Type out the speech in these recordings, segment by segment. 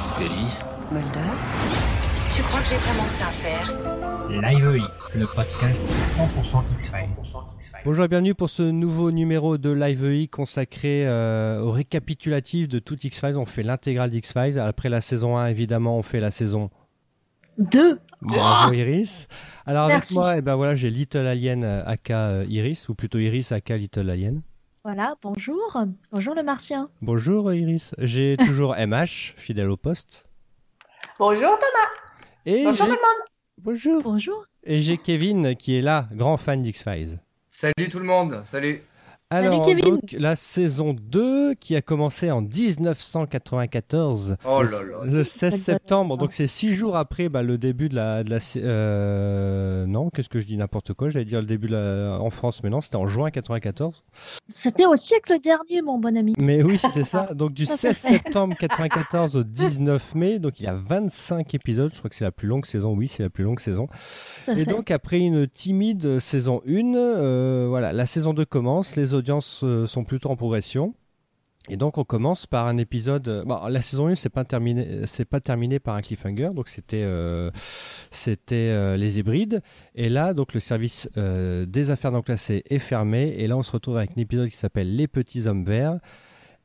Scully Mulder Tu crois que j'ai vraiment que ça à faire? Live le podcast 100% X-Files. Bonjour et bienvenue pour ce nouveau numéro de Live EI consacré euh, au récapitulatif de tout X-Files. On fait l'intégrale d'X-Files. Après la saison 1, évidemment, on fait la saison Deux. Bravo Iris. Alors avec moi, eh ben voilà, j'ai Little Alien euh, aka euh, Iris, ou plutôt Iris aka Little Alien. Voilà, bonjour. Bonjour le martien. Bonjour Iris. J'ai toujours MH, fidèle au poste. Bonjour Thomas. Et Bonjour tout le monde. Bonjour. Bonjour. Et j'ai Kevin qui est là, grand fan d'X-Files. Salut tout le monde, salut. Alors, Kevin. donc, la saison 2 qui a commencé en 1994, Oh le, là là. le 16 septembre, donc c'est six jours après bah, le début de la... De la sé- euh, non, qu'est-ce que je dis n'importe quoi, j'allais dire le début la- en France, mais non, c'était en juin 94. C'était au siècle dernier, mon bon ami. Mais oui, c'est ça, donc du Ça, ça 16 fait. septembre 94 au 19 mai, donc il y a 25 épisodes, je crois que c'est la plus longue saison, oui, c'est la plus longue saison. Et fait. donc après une timide saison 1, euh, voilà, la saison 2 commence, les audiences euh, sont plutôt en progression. Et donc on commence par un épisode. euh, la saison 1 c'est pas terminé, c'est pas terminé par un cliffhanger, donc c'était euh, c'était euh, les hybrides. Et là donc le service euh, des affaires non classées est fermé. Et là on se retrouve avec un épisode qui s'appelle Les petits hommes verts.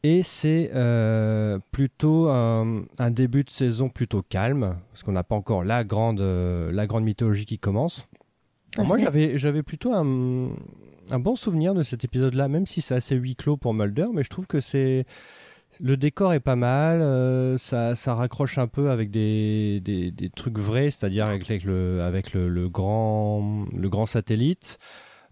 Et c'est euh, plutôt un, un début de saison plutôt calme, parce qu'on n'a pas encore la grande, euh, la grande mythologie qui commence. Moi, j'avais, j'avais plutôt un, un bon souvenir de cet épisode-là, même si c'est assez huis clos pour Mulder, mais je trouve que c'est. Le décor est pas mal, euh, ça, ça raccroche un peu avec des, des, des trucs vrais, c'est-à-dire avec, avec le, avec le, le grand, le grand satellite.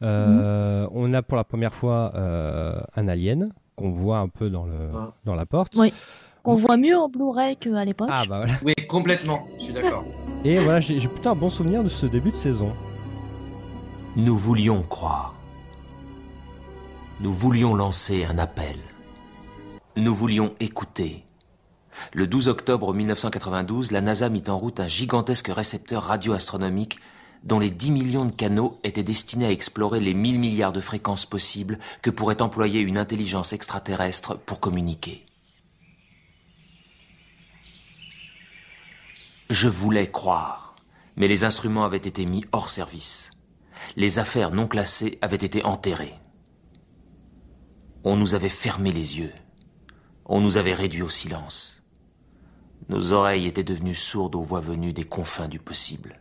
Euh, On a pour la première fois euh, un alien qu'on voit un peu dans, le, Ah. dans la porte. Oui. Qu'on voit mieux en Blu-ray qu'à l'époque. Ah bah voilà. Oui, complètement, je suis d'accord. Et voilà, j'ai j'ai plutôt un bon souvenir de ce début de saison. Nous voulions croire. Nous voulions lancer un appel. Nous voulions écouter. Le 12 octobre 1992, la NASA mit en route un gigantesque récepteur radioastronomique dont les 10 millions de canaux étaient destinés à explorer les 1000 milliards de fréquences possibles que pourrait employer une intelligence extraterrestre pour communiquer. Je voulais croire, mais les instruments avaient été mis hors service. Les affaires non classées avaient été enterrées. On nous avait fermé les yeux. On nous avait réduits au silence. Nos oreilles étaient devenues sourdes aux voix venues des confins du possible.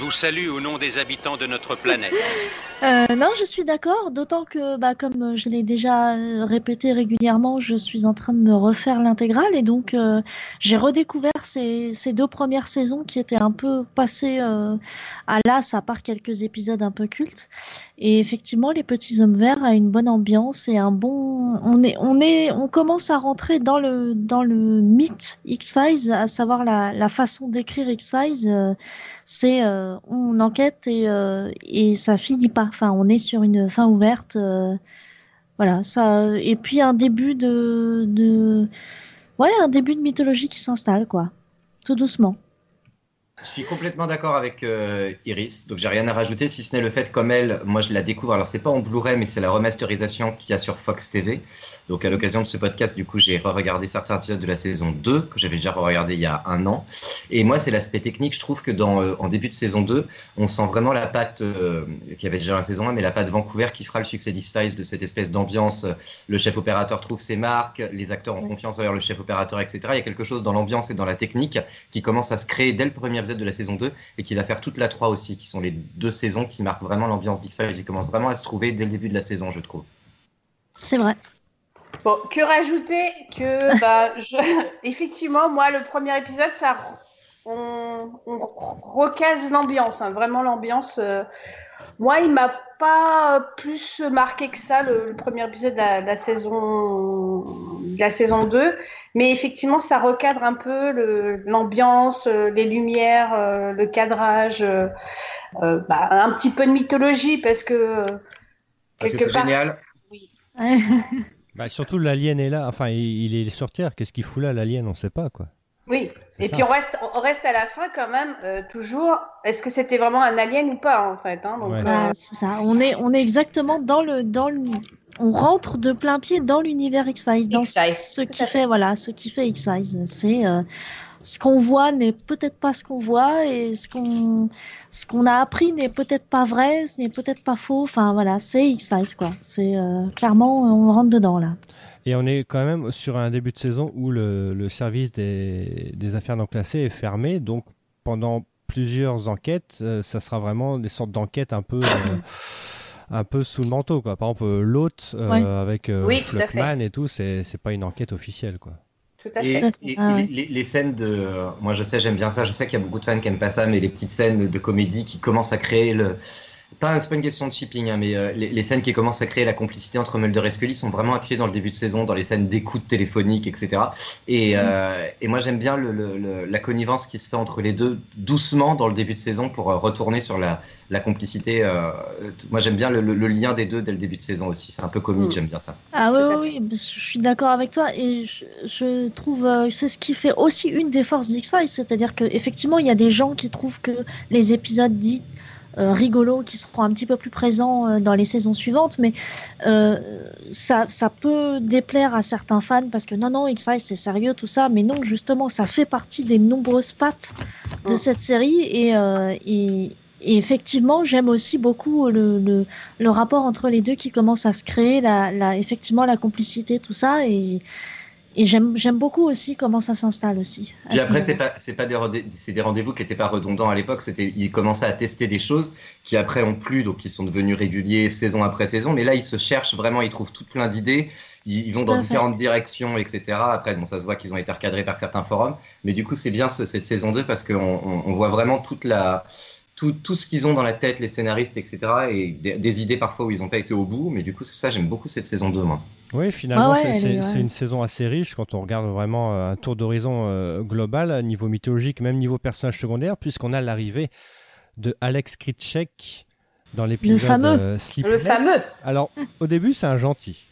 Vous salue au nom des habitants de notre planète. Euh, non, je suis d'accord, d'autant que, bah, comme je l'ai déjà euh, répété régulièrement, je suis en train de me refaire l'intégrale et donc euh, j'ai redécouvert ces, deux premières saisons qui étaient un peu passées à l'as, à part quelques épisodes un peu cultes. Et effectivement, Les Petits Hommes Verts a une bonne ambiance et un bon. On est, on est, on commence à rentrer dans le dans le mythe X-Files, à savoir la façon d'écrire X-Files. C'est euh, on enquête et, euh, et ça finit pas. Enfin, on est sur une fin ouverte. euh, voilà, ça. Et puis un début de, de ouais, un début de mythologie qui s'installe, quoi, tout doucement. Je suis complètement d'accord avec euh, Iris, donc j'ai rien à rajouter si ce n'est le fait comme elle, moi je la découvre. Alors c'est pas en Blu-ray, mais c'est la remasterisation qu'il y a sur Fox TV. Donc à l'occasion de ce podcast, du coup, j'ai re-regardé certains épisodes de la saison 2 que j'avais déjà regardé il y a un an. Et moi, c'est l'aspect technique. Je trouve que dans euh, en début de saison 2, on sent vraiment la patte euh, qu'il y avait déjà dans la saison 1, mais la patte Vancouver qui fera le succès d'X-Files, de cette espèce d'ambiance. Le chef opérateur trouve ses marques, les acteurs ont confiance envers le chef opérateur, etc. Il y a quelque chose dans l'ambiance et dans la technique qui commence à se créer dès le premier de la saison 2 et qui va faire toute la 3 aussi, qui sont les deux saisons qui marquent vraiment l'ambiance d'X-Files. Ils commencent vraiment à se trouver dès le début de la saison, je trouve. C'est vrai. Bon, que rajouter que bah je... effectivement moi le premier épisode ça on, on recase l'ambiance hein, vraiment l'ambiance euh, moi il m'a pas plus marqué que ça le, le premier épisode de la, de la saison de la saison 2 mais effectivement ça recadre un peu l'ambiance euh, les lumières euh, le cadrage euh, bah, un petit peu de mythologie parce que Parce que c'est part génial. Bah, surtout l'alien est là, enfin il, il est sur Terre, qu'est-ce qu'il fout là l'alien, on sait pas quoi. Oui, et ça. puis on reste, on reste à la fin quand même, euh, toujours, est-ce que c'était vraiment un alien ou pas en fait hein, donc, Ouais. euh, Bah, c'est ça. On est, on est exactement dans le, dans le, on rentre de plein pied dans l'univers X-Files, dans ce qui fait, voilà, ce qui fait X-Files. C'est euh, ce qu'on voit n'est peut-être pas ce qu'on voit et ce qu'on, ce qu'on a appris n'est peut-être pas vrai, ce n'est peut-être pas faux. Enfin voilà, c'est X-Files quoi. C'est euh, clairement, on rentre dedans là. Et on est quand même sur un début de saison où le, le service des, des affaires non classées est fermé, donc pendant plusieurs enquêtes, euh, ça sera vraiment des sortes d'enquêtes un peu, euh, un peu sous le manteau quoi. Par exemple, euh, l'hôte euh, Ouais. avec euh, Oui, et tout, c'est c'est pas une enquête officielle quoi. tout à fait. Et- Ah ouais. les, les scènes de. euh, Moi, je sais, j'aime bien ça. Je sais qu'il y a beaucoup de fans qui aiment pas ça, mais les petites scènes de comédie qui commencent à créer le. Pas, c'est pas une question de shipping, hein, mais euh, les, les scènes qui commencent à créer la complicité entre Mulder et Scully sont vraiment appuyées dans le début de saison, dans les scènes d'écoute téléphonique, etc. Et, euh, et moi, j'aime bien le, le- le- la connivence qui se fait entre les deux doucement dans le début de saison pour euh, retourner sur la, la complicité. euh, moi, j'aime bien le, le- le lien des deux dès le début de saison aussi. C'est un peu comique, Mm. j'aime bien ça. Ah oui, oui, oui, je suis d'accord avec toi et je, je trouve euh, c'est ce qui fait aussi une des forces d'X-Files, c'est-à-dire qu'effectivement il y a des gens qui trouvent que les épisodes dits rigolos qui seront un petit peu plus présents euh, dans les saisons suivantes, mais euh, ça, ça peut déplaire à certains fans parce que non, non, X-Files c'est sérieux tout ça, mais non, justement ça fait partie des nombreuses pattes de Mm. cette série et, euh, et, et effectivement j'aime aussi beaucoup le, le, le rapport entre les deux qui commence à se créer, la, la, effectivement la complicité, tout ça. Et, et j'aime beaucoup aussi comment ça s'installe aussi. Puis ce après, c'est pas, c'est pas des, rendez- des rendez-vous qui n'étaient pas redondants à l'époque. C'était, ils commençaient à tester des choses qui après ont plu, donc ils sont devenus réguliers saison après saison. Mais là, ils se cherchent vraiment, ils trouvent tout plein d'idées. Ils, ils vont dans différentes directions, etc. Après, bon, ça se voit qu'ils ont été recadrés par certains forums. Mais du coup, c'est bien ce- cette saison 2 parce qu'on on, on voit vraiment toute la, tout, tout ce qu'ils ont dans la tête, les scénaristes, etc. Et des, des idées parfois où ils n'ont pas été au bout. Mais du coup, c'est ça, j'aime beaucoup cette saison 2, moi. Oui, finalement, Ah ouais, c'est- ouais. une saison assez riche quand on regarde vraiment euh, un tour d'horizon euh, global, niveau mythologique, même niveau personnage secondaire, puisqu'on a l'arrivée de Alex Kritchek dans l'épisode fameux. euh, Le fameux, Alors, au début, c'est un gentil.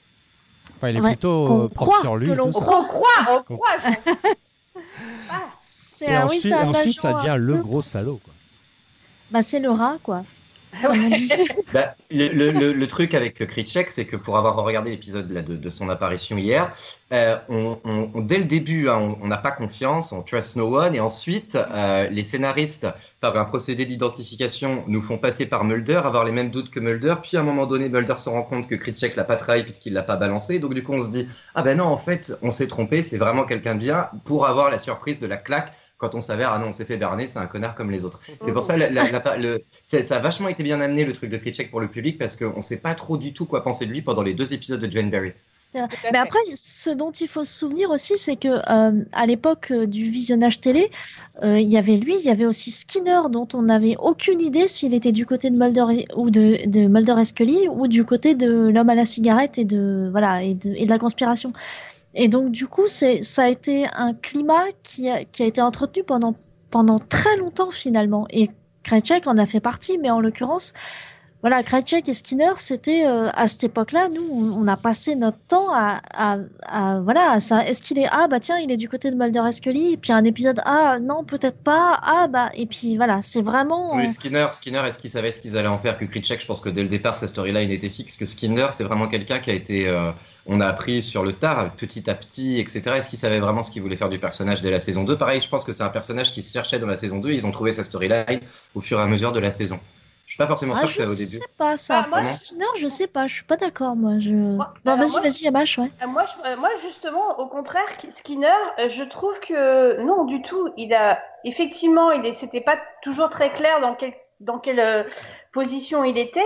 Enfin, il est Ouais, plutôt euh, propre sur lui. que on croit. on croit. Ah, Et un- oui, ensuite, ensuite, ça devient le gros salaud. Quoi. Bah, c'est le rat, quoi. ouais. Comme on dit. Bah, le, le- le- le truc avec Kritchek, c'est que pour avoir regardé l'épisode de, de son apparition hier, euh, on, on- on- dès le début, hein, on n'a pas confiance, on trust no one, et ensuite, euh, les scénaristes, par un procédé d'identification, nous font passer par Mulder, avoir les mêmes doutes que Mulder, puis à un moment donné, Mulder se rend compte que Kritchek l'a pas trahi puisqu'il l'a pas balancé, donc du coup, on se dit, ah ben non, en fait, on s'est trompé, c'est vraiment quelqu'un de bien, pour avoir la surprise de la claque quand on s'avère, ah non, on s'est fait berner, c'est un connard comme les autres. C'est pour ça, la- la- la- le, c'est- ça a vachement été bien amené le truc de Kritchek pour le public parce qu'on ne sait pas trop du tout quoi penser de lui pendant les deux épisodes de Jane à Mais après, ce dont il faut se souvenir aussi, c'est que euh, à l'époque euh, du visionnage télé, euh, il y avait lui, il y avait aussi Skinner, dont on n'avait aucune idée s'il était du côté de Mulder et, ou de, de Mulder et Scully ou du côté de l'homme à la cigarette et de voilà et de, et de la conspiration. Et donc du coup, ça a été un climat qui a, été entretenu pendant pendant très longtemps finalement. Et Krejcik en a fait partie, mais en l'occurrence, voilà, Krejcik et Skinner, c'était euh, à cette époque-là, nous, on, on a passé notre temps à, à, à- voilà, à ça. Est-ce qu'il est ah bah tiens, il est du côté de Mulder et Scully, et puis un épisode ah non peut-être pas ah bah et puis voilà, c'est vraiment Oui, Skinner, Skinner, est-ce qu'ils savaient ce qu'ils allaient en faire que Kritchek Je pense que dès le départ, sa storyline était fixe. Que Skinner, c'est vraiment quelqu'un qui a été, euh, on a appris sur le tard, petit à petit, etc. Est-ce qu'ils savaient vraiment ce qu'ils voulaient faire du personnage dès la saison 2 Pareil, je pense que c'est un personnage qui se cherchait dans la saison 2. Ils ont trouvé sa storyline au fur et à mesure de la saison. Je suis pas forcément ah, sûr que je ça au sais début. pas ça. Ah, moi, Skinner, je sais pas, je suis pas d'accord moi. Je... Moi, Bon, alors, vas-y, vas-y, Yamash, ouais. Euh, Moi, je- euh, moi, justement, au contraire, Ki- Skinner, euh, je trouve que non, du tout. Il a effectivement, il est, c'était pas toujours très clair dans quelle dans quelle position il était.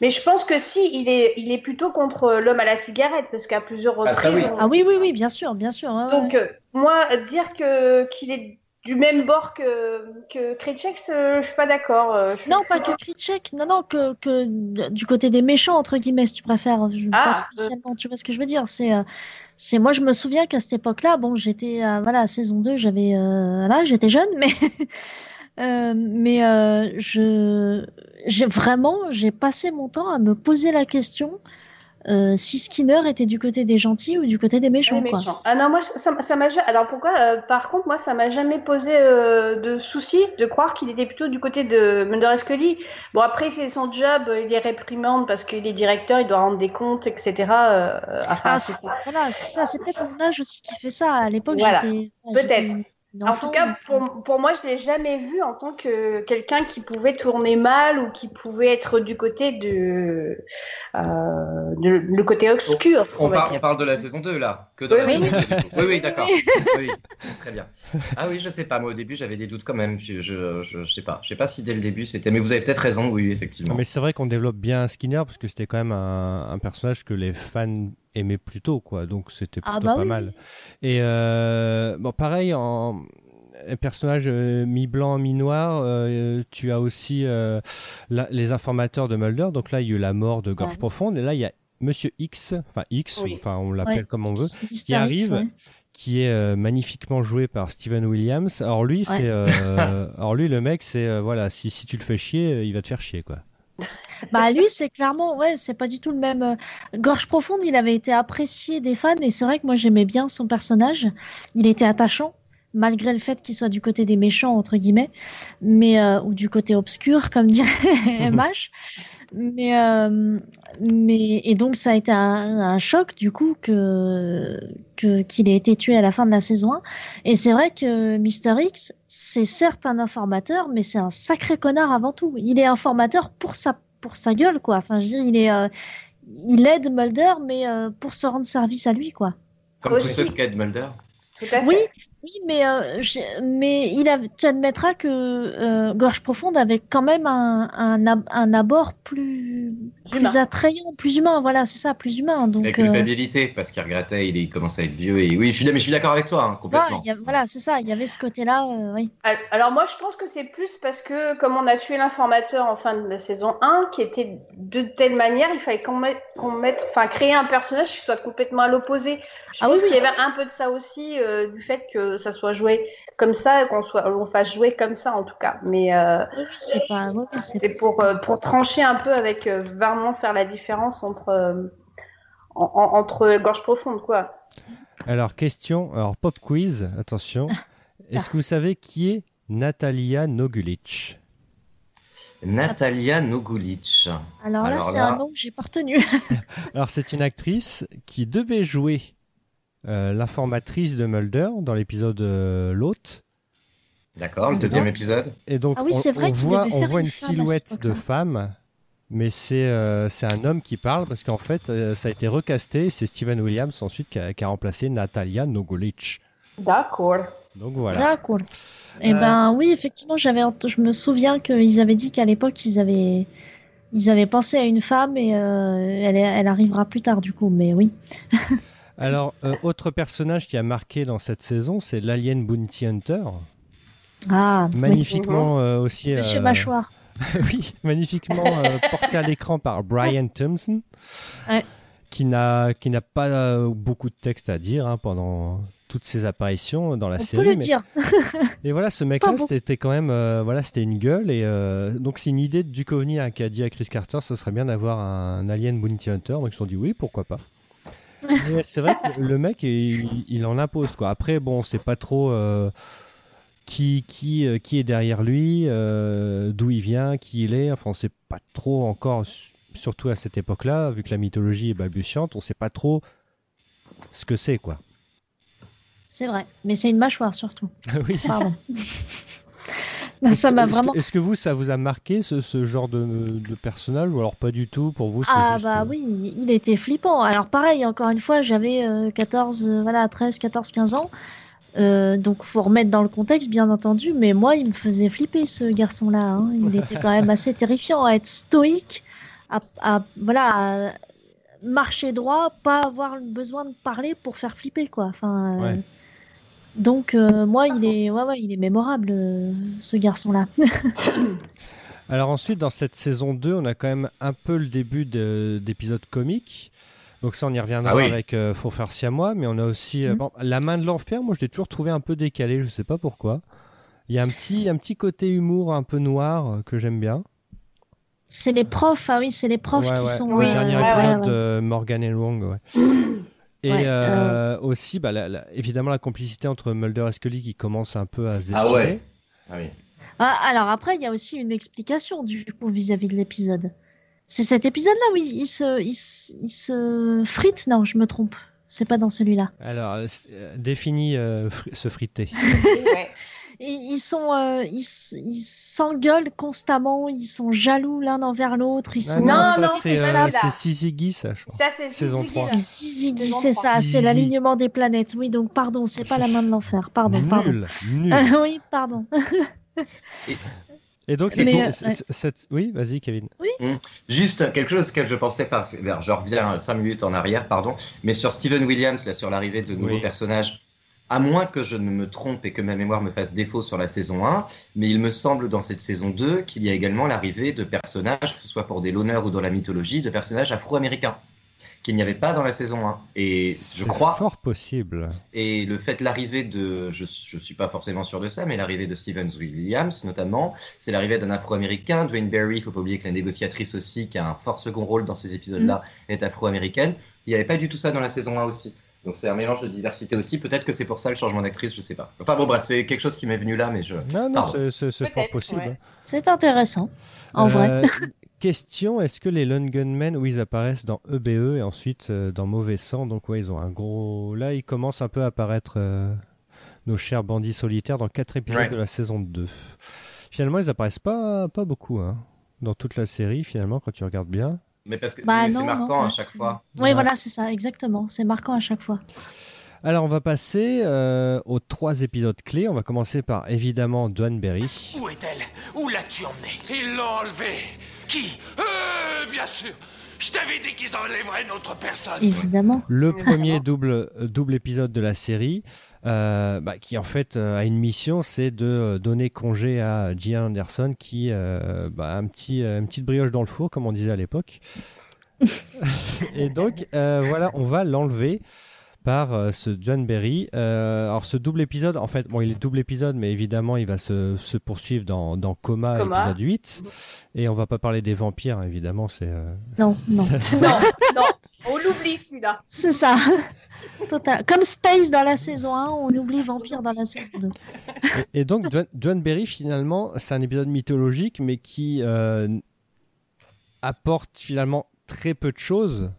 Mais je pense que si, il est, il est plutôt contre l'homme à la cigarette, parce qu'à plusieurs Ah, ça, reprises. oui. on- Ah oui, oui, oui, bien sûr, bien sûr. ouais, ouais. Donc, euh, moi, dire que qu'il est du même bord que que Krejcik, euh, je suis pas d'accord. euh, suis- Non, pas que Kritchek, non, non, que, que du côté des méchants, entre guillemets, si tu préfères. Je, Ah, pas euh. spécialement, tu vois ce que je veux dire. C'est, c'est, moi, je me souviens qu'à cette époque-là, bon, j'étais, voilà, à saison 2, j'avais, euh, j'étais jeune, mais, euh, mais je, j'ai vraiment, j'ai passé mon temps à me poser la question euh, si Skinner était du côté des gentils ou du côté des méchants. Quoi. méchants. Ah non, moi, ça, ça m'a Alors pourquoi euh, Par contre, moi, ça m'a jamais posé euh, de souci de croire qu'il était plutôt du côté de Mulder Scully. Bon, après, il fait son job, il est réprimande parce qu'il est directeur, il doit rendre des comptes, etc. enfin, Ah, c'est c'est- ça. voilà, c'est ça. C'est peut-être mon âge aussi qui fait ça. À l'époque, Voilà. j'étais. Peut-être. En tout cas, pour, pour moi, je l'ai jamais vu en tant que quelqu'un qui pouvait tourner mal ou qui pouvait être du côté de, euh, de- le côté obscur. On, on par- on parle de la saison 2 là, que de Oui, la oui. saison 2, du coup. Oui, oui, d'accord. Oui, oui, très bien. Ah oui, je sais pas. Moi, au début, j'avais des doutes quand même. Je, je, je, je sais pas. Je sais pas si dès le début c'était. Mais vous avez peut-être raison. Oui, effectivement. Mais c'est vrai qu'on développe bien Skinner parce que c'était quand même un, un personnage que les fans aimaient plutôt, quoi. Donc c'était Ah plutôt bah pas oui. mal. Et euh, bon, pareil, en un personnage euh, mi-blanc, mi-noir, euh, tu as aussi la- les informateurs de Mulder. Donc là, il y a eu la mort de Gorge Ouais. Profonde. Et là, il y a Monsieur X, enfin X, Oui. ou- enfin on l'appelle Ouais. comme on veut, qui X, arrive, ouais. qui est euh, magnifiquement joué par Steven Williams. Alors lui, Ouais. c'est, euh, alors lui, le mec, c'est euh, voilà, si, si tu le fais chier, il va te faire chier, quoi. Bah lui, c'est clairement, ouais, c'est pas du tout le même. euh, Gorge profonde, il avait été apprécié des fans et c'est vrai que moi j'aimais bien son personnage. Il était attachant, malgré le fait qu'il soit du côté des méchants entre guillemets, mais euh, ou du côté obscur, comme dirait MH. Mais euh, mais et donc ça a été un, un choc du coup que que qu'il ait été tué à la fin de la saison 1. Et c'est vrai que Mister X, c'est certes un informateur, mais c'est un sacré connard avant tout. Il est informateur pour sa pour sa gueule quoi. Enfin, je veux dire, il est euh, il aide Mulder, mais euh, pour se rendre service à lui quoi. Comme tous ceux de Kate Mulder. Tout à fait. Oui, oui, mais euh, mais il a, tu admettras que euh, Gorge profonde avait quand même un, un, ab- un abord plus plus Humain. attrayant, plus humain. Voilà, c'est ça, plus humain. La Donc euh, culpabilité, parce qu'il regrettait, il, il commençait à être vieux. Et oui, je suis, mais je suis d'accord avec toi, hein, voilà, complètement. a- voilà, c'est ça. Il y avait ce côté-là, euh, oui. Al- Alors moi, je pense que c'est plus parce que comme on a tué l'informateur en fin de la saison 1, qui était de telle manière, il fallait qu'on mette, qu'on mette, enfin créer un personnage qui soit complètement à l'opposé. Je Ah pense oui, oui. qu'il y avait un peu de ça aussi, euh, du fait que ça soit joué comme ça, qu'on soit, on fasse jouer comme ça en tout cas. Mais euh, c'est pas, oui, oui, c'est c'est pour euh, pour trancher un peu avec euh, vraiment faire la différence entre euh, en- en- entre gorge profonde quoi. Alors, question, alors pop quiz, attention. Est-ce que vous savez qui est Natalia Nogulic Natalia Nogulic. Alors là, Alors c'est là- un nom que j'ai pas retenu. Alors, c'est une actrice qui devait jouer euh, l'informatrice de Mulder dans l'épisode euh, L'hôte. D'accord, le deuxième épisode. Et donc, Ah oui, on, c'est vrai on voit, on voit une silhouette de femme, mais c'est euh, c'est un homme qui parle parce qu'en fait, euh, ça a été recasté. et C'est Steven Williams ensuite qui a, qui a remplacé Natalia Nogulic. D'accord. Donc voilà. D'accord. Et Euh, ben oui, effectivement, j'avais, je me souviens qu'ils avaient dit qu'à l'époque ils avaient, ils avaient pensé à une femme et euh, elle, elle arrivera plus tard du coup. Mais oui. Alors, euh, autre personnage qui a marqué dans cette saison, c'est l'Alien Bounty Hunter. Ah. Magnifiquement euh, aussi. Monsieur euh, Mâchoire. oui, magnifiquement euh, porté à l'écran par Brian Thompson, Ouais. qui n'a qui n'a pas beaucoup de texte à dire hein, pendant toutes ses apparitions dans la On série. peut le mais- dire. Et voilà, ce mec-là, c'était quand même, euh, voilà, c'était une gueule. Et euh, donc c'est une idée de Duchovny qui a dit à Chris Carter, ce serait bien d'avoir un Alien Bounty Hunter. Donc ils se sont dit oui, pourquoi pas. C'est vrai que le mec, il, il en impose quoi. Après, bon, c'est pas trop. euh, qui, qui, euh, qui est derrière lui, euh, d'où il vient, qui il est. Enfin, on sait pas trop encore, surtout à cette époque-là, vu que la mythologie est balbutiante, on sait pas trop ce que c'est, quoi. C'est vrai. Mais c'est une mâchoire surtout. oui. Pardon. Non, ça m'a Est-ce que- vous, ça vous a marqué ce, ce genre de, de personnage ou alors pas du tout pour vous Ah juste, bah euh, oui, il était flippant. Alors pareil, encore une fois, j'avais euh, 14, euh, voilà, 13, 14, 15 ans. Euh, donc faut remettre dans le contexte, bien entendu. Mais moi, il me faisait flipper ce garçon-là. hein. Il était quand même assez terrifiant à être stoïque, à, à- voilà, à marcher droit, pas avoir besoin de parler pour faire flipper quoi. Enfin. euh, Ouais. Donc euh, moi, il est, ouais, ouais, il est mémorable, euh, ce garçon-là. Alors ensuite, dans cette saison 2, on a quand même un peu le début de- d'épisodes comiques. Donc ça, on y reviendra Ah oui. avec euh, Faut faire siamois, mais on a aussi euh, Mhm. bon, La main de l'enfer. Moi, je l'ai toujours trouvé un peu décalé, je sais pas pourquoi. Il y a un petit, un petit côté humour un peu noir que j'aime bien. C'est les profs, ah oui, c'est les profs Ouais, qui ouais. sont. Le Oui, euh, dernier ouais, épisode ouais, ouais. de Morgan et Wong, ouais. Et Ouais, euh, aussi, bah, la- la- évidemment, la complicité entre Mulder et Scully qui commence un peu à se dessiner. Ah ouais. Ah oui. Ah, alors après, il y a aussi une explication du coup vis-à-vis de l'épisode. C'est cet épisode-là où il, il se, il, se- il se frite Non, je me trompe. C'est pas dans celui-là. Alors, euh, euh, définis euh, fri- se friter. Ouais. Ils, sont, euh, ils, s'engueulent constamment. Ils sont jaloux l'un envers l'autre. Ils Ah sont. Non, non, c'est c'est euh, pas c'est ça, je crois. Ça, c'est Saison Zizi, 3. là. C'est ça, c'est l'alignement des planètes. Oui, donc pardon, c'est pas la main de l'enfer. Pardon, pardon. Nul, nul. Euh, oui, pardon. Et donc, c'est Mais, tout- euh, ouais. cette- Oui, vas-y, Kevin. Juste quelque chose auquel je pensais parce que ben, je reviens 5 minutes en arrière, pardon, mais sur Steven Williams, là, sur l'arrivée de nouveaux Oui. personnages, à moins que je ne me trompe et que ma mémoire me fasse défaut sur la saison 1, mais il me semble dans cette saison 2 qu'il y a également l'arrivée de personnages, que ce soit pour des l'honneur ou dans la mythologie, de personnages afro-américains qu'il n'y avait pas dans la saison 1. Et je C'est crois, fort possible. et le fait l'arrivée de, je ne suis pas forcément sûr de ça, mais l'arrivée de Steven Williams notamment, c'est l'arrivée d'un Afro-Américain, Dwayne Barry, il faut pas oublier que la négociatrice aussi, qui a un fort second rôle dans ces épisodes-là, est afro-américaine. Il n'y avait pas du tout ça dans la saison 1 aussi. Donc c'est un mélange de diversité aussi. Peut-être que c'est pour ça le changement d'actrice, je sais pas. Enfin bon bref, c'est quelque chose qui m'est venu là, mais je. Non, non, c'est- fort possible. ouais. C'est intéressant, en vrai. Euh, question est-ce que les Lone Gunmen, où ils apparaissent dans EBE et ensuite euh, dans Mauvais Sang, donc ouais, ils ont un gros. Là, ils commencent un peu à apparaître, euh, nos chers bandits solitaires, dans quatre épisodes Ouais. de la saison 2. Finalement, ils apparaissent pas, pas beaucoup, hein, dans toute la série, finalement, quand tu regardes bien. Mais parce que Bah c'est marquant non, à chaque fois. Oui, Ouais. voilà, c'est ça, exactement. C'est marquant à chaque fois. Alors, on va passer euh, aux trois épisodes clés. On va commencer par évidemment Berry. Où est-elle? Où l'as-tu emmenée? Ils l'ont enlevée. Qui? Euh, bien sûr. Je t'avais dit qu'ils enlèveraient notre personne. Évidemment. Le premier double, euh, double épisode de la série, euh, bah, qui en fait euh, a une mission, c'est de euh, donner congé à Gillian Anderson, qui euh, bah, a un petit, euh, une petite brioche dans le four, comme on disait à l'époque. Et donc, euh, voilà, on va l'enlever par euh, ce John Berry. Euh, alors, ce double épisode, en fait, bon, il est double épisode, mais évidemment, il va se, se poursuivre dans, dans Coma, Coma. épisode 8. Et on va pas parler des vampires, évidemment, c'est... euh, Non, non. Non, non, on l'oublie celui-là. C'est ça. Total. Comme Space dans la saison 1, on oublie Vampire dans la saison 2. Et, donc, John, John Berry, finalement, c'est un épisode mythologique, mais qui euh, apporte finalement très peu de choses.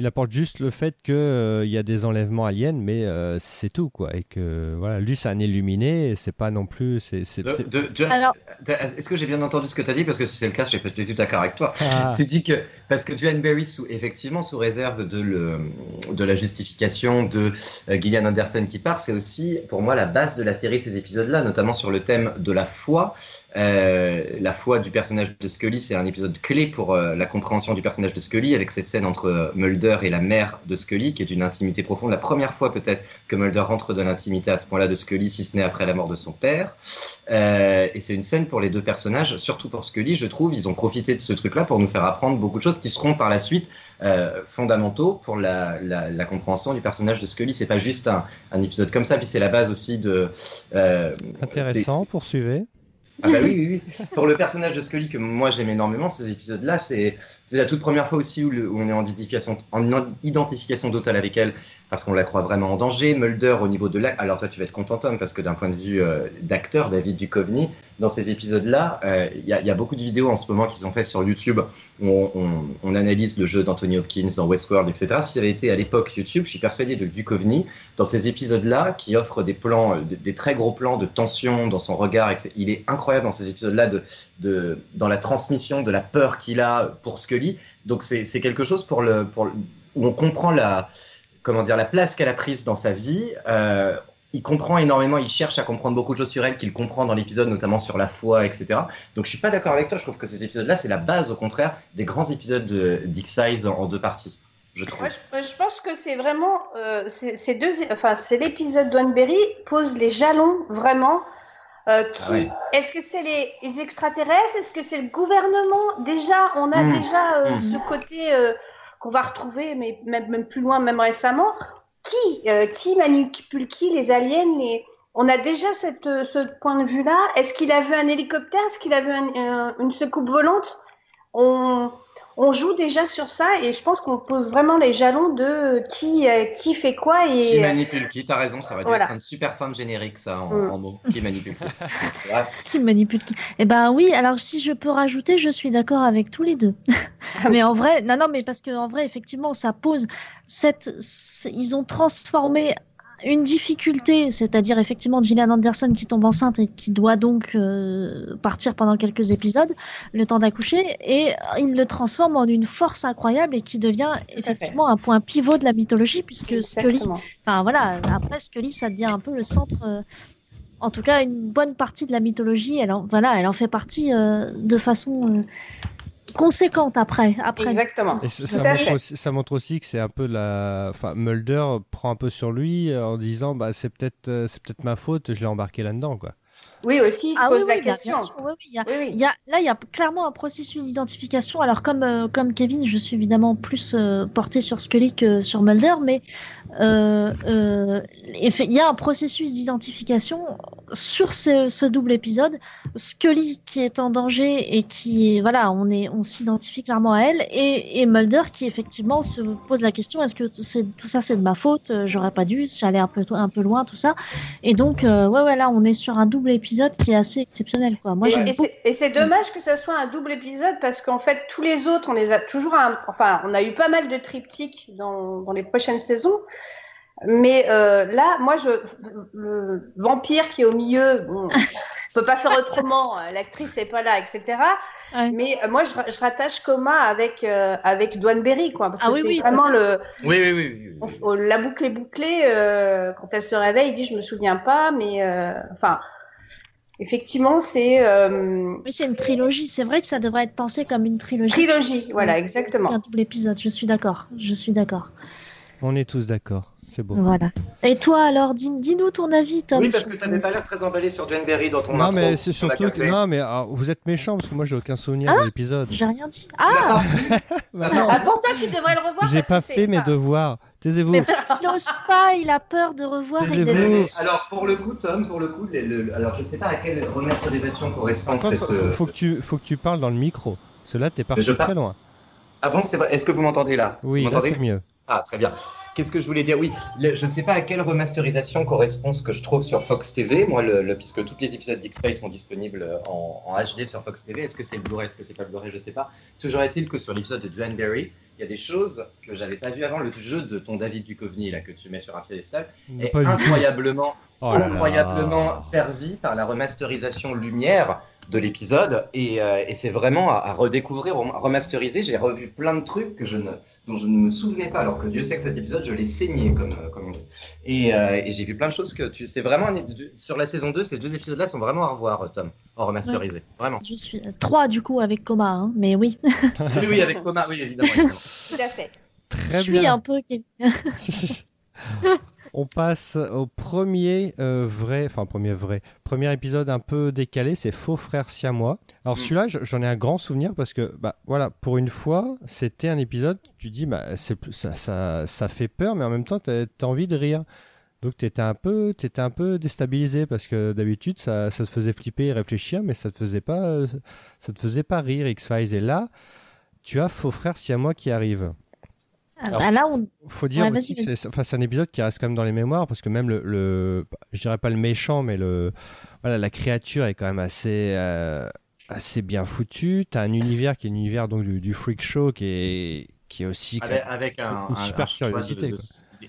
Il apporte juste le fait qu'il y a des enlèvements aliens, mais euh, c'est tout, quoi. Et que, voilà, lui, c'est un illuminé, et c'est pas non plus. c'est c'est- De- c'est- de- de- Alors, Est-ce que j'ai bien entendu ce que tu as dit? Parce que si c'est le cas, je suis tout d'accord avec toi. Ah. Tu dis que parce que Duane Berry, sous, effectivement, sous réserve de, le, de la justification de euh, Gillian Anderson qui part, c'est aussi pour moi la base de la série, ces épisodes-là, notamment sur le thème de la foi. Euh, la foi du personnage de Scully, c'est un épisode clé pour euh, la compréhension du personnage de Scully, avec cette scène entre euh, Mulder et la mère de Scully, qui est d'une intimité profonde. La première fois peut-être que Mulder rentre dans l'intimité à ce point-là de Scully, si ce n'est après la mort de son père. Et c'est une scène pour les deux personnages, surtout pour Scully, je trouve. Ils ont profité de ce truc-là pour nous faire apprendre beaucoup de choses qui seront par la suite fondamentaux pour la, la, la compréhension du personnage de Scully. C'est pas juste un, un épisode comme ça, puis c'est la base aussi de. Intéressant, poursuivez. Ah bah oui, oui, oui. Pour le personnage de Scully que moi j'aime énormément, ces épisodes-là, c'est la toute première fois aussi où, on est en en identification totale avec elle, parce qu'on la croit vraiment en danger. Mulder au niveau de la... Alors toi tu vas être content Tom, parce que d'un point de vue euh, d'acteur, David Duchovny, dans ces épisodes-là, euh, il y, a- il y a beaucoup de vidéos en ce moment qui sont faites sur YouTube où on, analyse le jeu d'Anthony Hopkins dans Westworld, etc. Si avait été à l'époque YouTube, je suis persuadé de Duchovny, dans ces épisodes-là, qui offre des plans, euh, des, très gros plans de tension dans son regard, etc. il est incroyable dans ces épisodes-là de, de, dans la transmission de la peur qu'il a pour Scully. Donc c'est quelque chose pour le, pour où on comprend la, comment dire, la place qu'elle a prise dans sa vie. Euh, il comprend énormément, il cherche à comprendre beaucoup de choses sur elle qu'il comprend dans l'épisode, notamment sur la foi, etc. Donc je suis pas d'accord avec toi, je trouve que ces épisodes-là, c'est la base, au contraire, des grands épisodes de X-Size en, en deux parties, je. Moi, je, je pense que c'est vraiment euh, c'est ces deux, enfin c'est l'épisode d'Oneberry pose les jalons vraiment. euh, Ah ouais. Est-ce que c'est les, les extraterrestres? Est-ce que c'est le gouvernement? Déjà, on a Mm. déjà euh, Mm. ce côté qu'on va retrouver, mais même, plus loin, même récemment. Qui, euh, qui manipule qui Les aliens. On a déjà euh, ce point de vue-là. Est-ce qu'il a vu un hélicoptère? Est-ce qu'il a vu un- un- une secoupe volante? On, on joue déjà sur ça et je pense qu'on pose vraiment les jalons de qui, euh, qui fait quoi et Qui manipule qui T'as raison, ça Voilà. être une super fin de générique, ça, en, Mm. en mots. Qui manipule qui. Qui manipule qui Eh ben oui, alors si je peux rajouter, je suis d'accord avec tous les deux. mais en vrai, non, non, mais parce que en vrai, effectivement, ça pose cette. Ils ont transformé une difficulté, c'est-à-dire effectivement Gillian Anderson qui tombe enceinte et qui doit donc euh, partir pendant quelques épisodes, le temps d'accoucher, et ils le transforment en une force incroyable et qui devient effectivement un point pivot de la mythologie, puisque Scully. Enfin voilà, après Scully, ça devient un peu le centre. euh, en tout cas, une bonne partie de la mythologie, elle en, voilà, elle en fait partie euh, de façon conséquente après. après. Exactement. Et ça, montre aussi, ça montre aussi que c'est un peu la. Enfin, Mulder prend un peu sur lui euh, en disant bah, c'est peut-être euh, c'est peut-être ma faute, je l'ai embarqué là-dedans. quoi. Oui, aussi, il se Ah pose oui, la question. bien oui, y a- y là, il y a clairement un processus d'identification. Alors, comme, euh, comme Kevin, je suis évidemment plus euh, porté sur Scully que sur Mulder, mais euh, euh, il y a un processus d'identification sur ce, ce double épisode. Scully qui est en danger et qui, voilà, on, est, on s'identifie clairement à elle, et, et Mulder qui effectivement se pose la question est-ce que c'est, tout ça c'est de ma faute? J'aurais pas dû, j'allais un peu, un peu loin, tout ça. Et donc, ouais, ouais, là, on est sur un double épisode qui est assez exceptionnel, quoi. Moi, Et- et c'est- dommage que ça soit un double épisode parce qu'en fait, tous les autres, on les a toujours. un- Enfin, on a eu pas mal de triptyques dans, dans les prochaines saisons. Mais euh, là, moi, je, le vampire qui est au milieu, bon, on peut pas faire autrement. euh, L'actrice n'est pas là, etc. Ouais. Mais euh, moi, je, ra- je rattache Coma avec euh, avec Dwanberry, quoi, parce Ah que oui, c'est oui, vraiment le Oui, oui, oui. oui, oui. on- la boucle est bouclée. euh, quand elle se réveille, il dit je me souviens pas, mais euh, enfin, effectivement, c'est euh, Oui, c'est une trilogie. C'est vrai que ça devrait être pensé comme une trilogie. trilogie. Voilà, exactement. Un double épisode. Je suis d'accord. Je suis d'accord. On est tous d'accord, c'est beau. Voilà. Et toi, alors, dis- dis-nous ton avis, Tom. Oui, parce que tu n'avais pas l'air très emballé sur Dwayne dans ton Non intro. mais c'est surtout que, non mais alors, vous êtes méchant parce que moi j'ai aucun souvenir Ah de l'épisode. J'ai rien dit. Ah, Bah non, Ah, pourtant, tu devrais le revoir. j'ai pas fait mes devoirs. Taisez-vous. mais parce qu'il n'ose pas. Il a peur de revoir et Taisez-vous. alors pour le coup, Tom, pour le coup, le- le- alors je sais pas à quelle remasterisation correspond cette. faut, euh, faut que tu, faut que tu parles dans le micro. Cela t'es parti je très par- loin. Ah bon, c'est vrai. Est-ce que vous m'entendez là? Oui, Vous là c'est mieux. Ah, très bien. Qu'est-ce que je voulais dire? Oui, le- je ne sais pas à quelle remasterisation correspond ce que je trouve sur Fox TV. Moi, le, le- puisque tous les épisodes d'X-Files sont disponibles en, en HD sur Fox TV, est-ce que c'est le Blu-ray, est-ce que c'est pas le Blu-ray, je ne sais pas. Toujours est-il que sur l'épisode de Duanberry, il y a des choses que j'avais pas vues avant. Le jeu de ton David Duchovny, là, que tu mets sur un piédestal, est incroyablement, Oh là. incroyablement servi par la remasterisation lumière de l'épisode et, euh, et c'est vraiment à, à redécouvrir, à remasteriser. J'ai revu plein de trucs que je ne, dont je ne me souvenais pas, alors que Dieu sait que cet épisode, je l'ai saigné, comme, euh, comme on dit. Et, euh, et j'ai vu plein de choses que tu. C'est vraiment. un- sur la saison 2, ces deux épisodes-là sont vraiment à revoir, Tom, en remasterisé. Vraiment. Je suis trois du coup avec coma, hein, mais oui. Oui, oui, avec Thomas, oui, évidemment. évidemment. Tout à fait. Très je suis bien. un peu. On passe au premier euh, vrai, enfin premier vrai, premier épisode un peu décalé, c'est Faux frères siamois. Alors Mm. celui-là, j'en ai un grand souvenir parce que, bah voilà, pour une fois, c'était un épisode, tu dis, bah ça, ça, ça fait peur, mais en même temps, t'as as envie de rire. Donc t'étais un peu, t'étais un peu déstabilisé parce que d'habitude, ça, ça te faisait flipper et réfléchir, mais ça te faisait pas, ça te faisait pas rire X Files. Et là, tu as Faux frères siamois qui arrive. Ah, Alors, bah là, on. faut dire Ouais, aussi vas-y, que c'est enfin, c'est un épisode qui reste quand même dans les mémoires parce que même le, le je dirais pas le méchant mais le voilà la créature est quand même assez euh, assez bien foutue t'as un univers qui est l'univers donc du, du freak show qui est qui est aussi Avec, même- avec un, Une un- super un curiosité, de-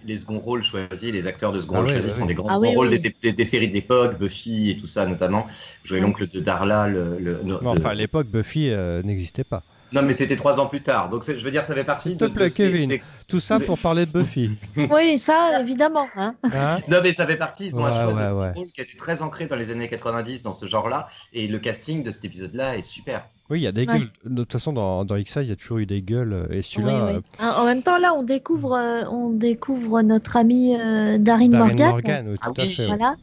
les seconds rôles choisis, les acteurs de second Ah rôle ouais, choisis ouais, sont des grands Ah oui, rôles oui. Des, des- des séries d'époque, Buffy et tout ça notamment. Jouer l'oncle de Darla, le, le- Non, de- enfin à l'époque Buffy euh, n'existait pas Non, mais c'était trois ans plus tard. Donc, je veux dire, ça fait partie S'il te de. plaît, Kevin. ces- tout ça pour parler de Buffy Oui, ça, évidemment. Hein. hein Non, mais ça fait partie. Ils ont un choix ouais, de second ouais. rôle qui a été très ancré dans les années 90 dans ce genre-là. Et le casting de cet épisode-là est super. oui il y a des Ouais. gueules de toute façon dans dans X-Files il y a toujours eu des gueules euh, et celui-là oui. euh, En même temps, là, on découvre, euh, on découvre notre ami euh, Darin Darren Morgan. Morgan oui, Ah tout à oui. fait ouais. Voilà.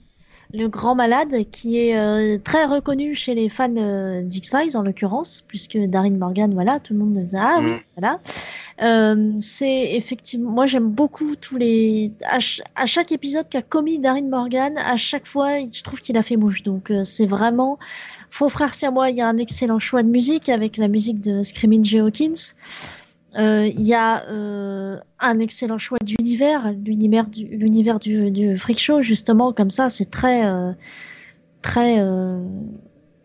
Le grand malade, qui est euh, très reconnu chez les fans euh, d'X-Files en l'occurrence, puisque Darin Morgan, voilà, tout le monde ah oui, Mm. voilà. Euh, c'est effectivement, moi j'aime beaucoup tous les, à, ch- à chaque épisode qu'a commis Darin Morgan, à chaque fois, je trouve qu'il a fait mouche. Donc euh, c'est vraiment, Faux frère moi, il y a un excellent choix de musique avec la musique de Screaming Jay Hawkins. Euh, Il y a euh, un excellent choix d'univers, l'univers du, l'univers du, freak show justement comme ça, c'est très euh, très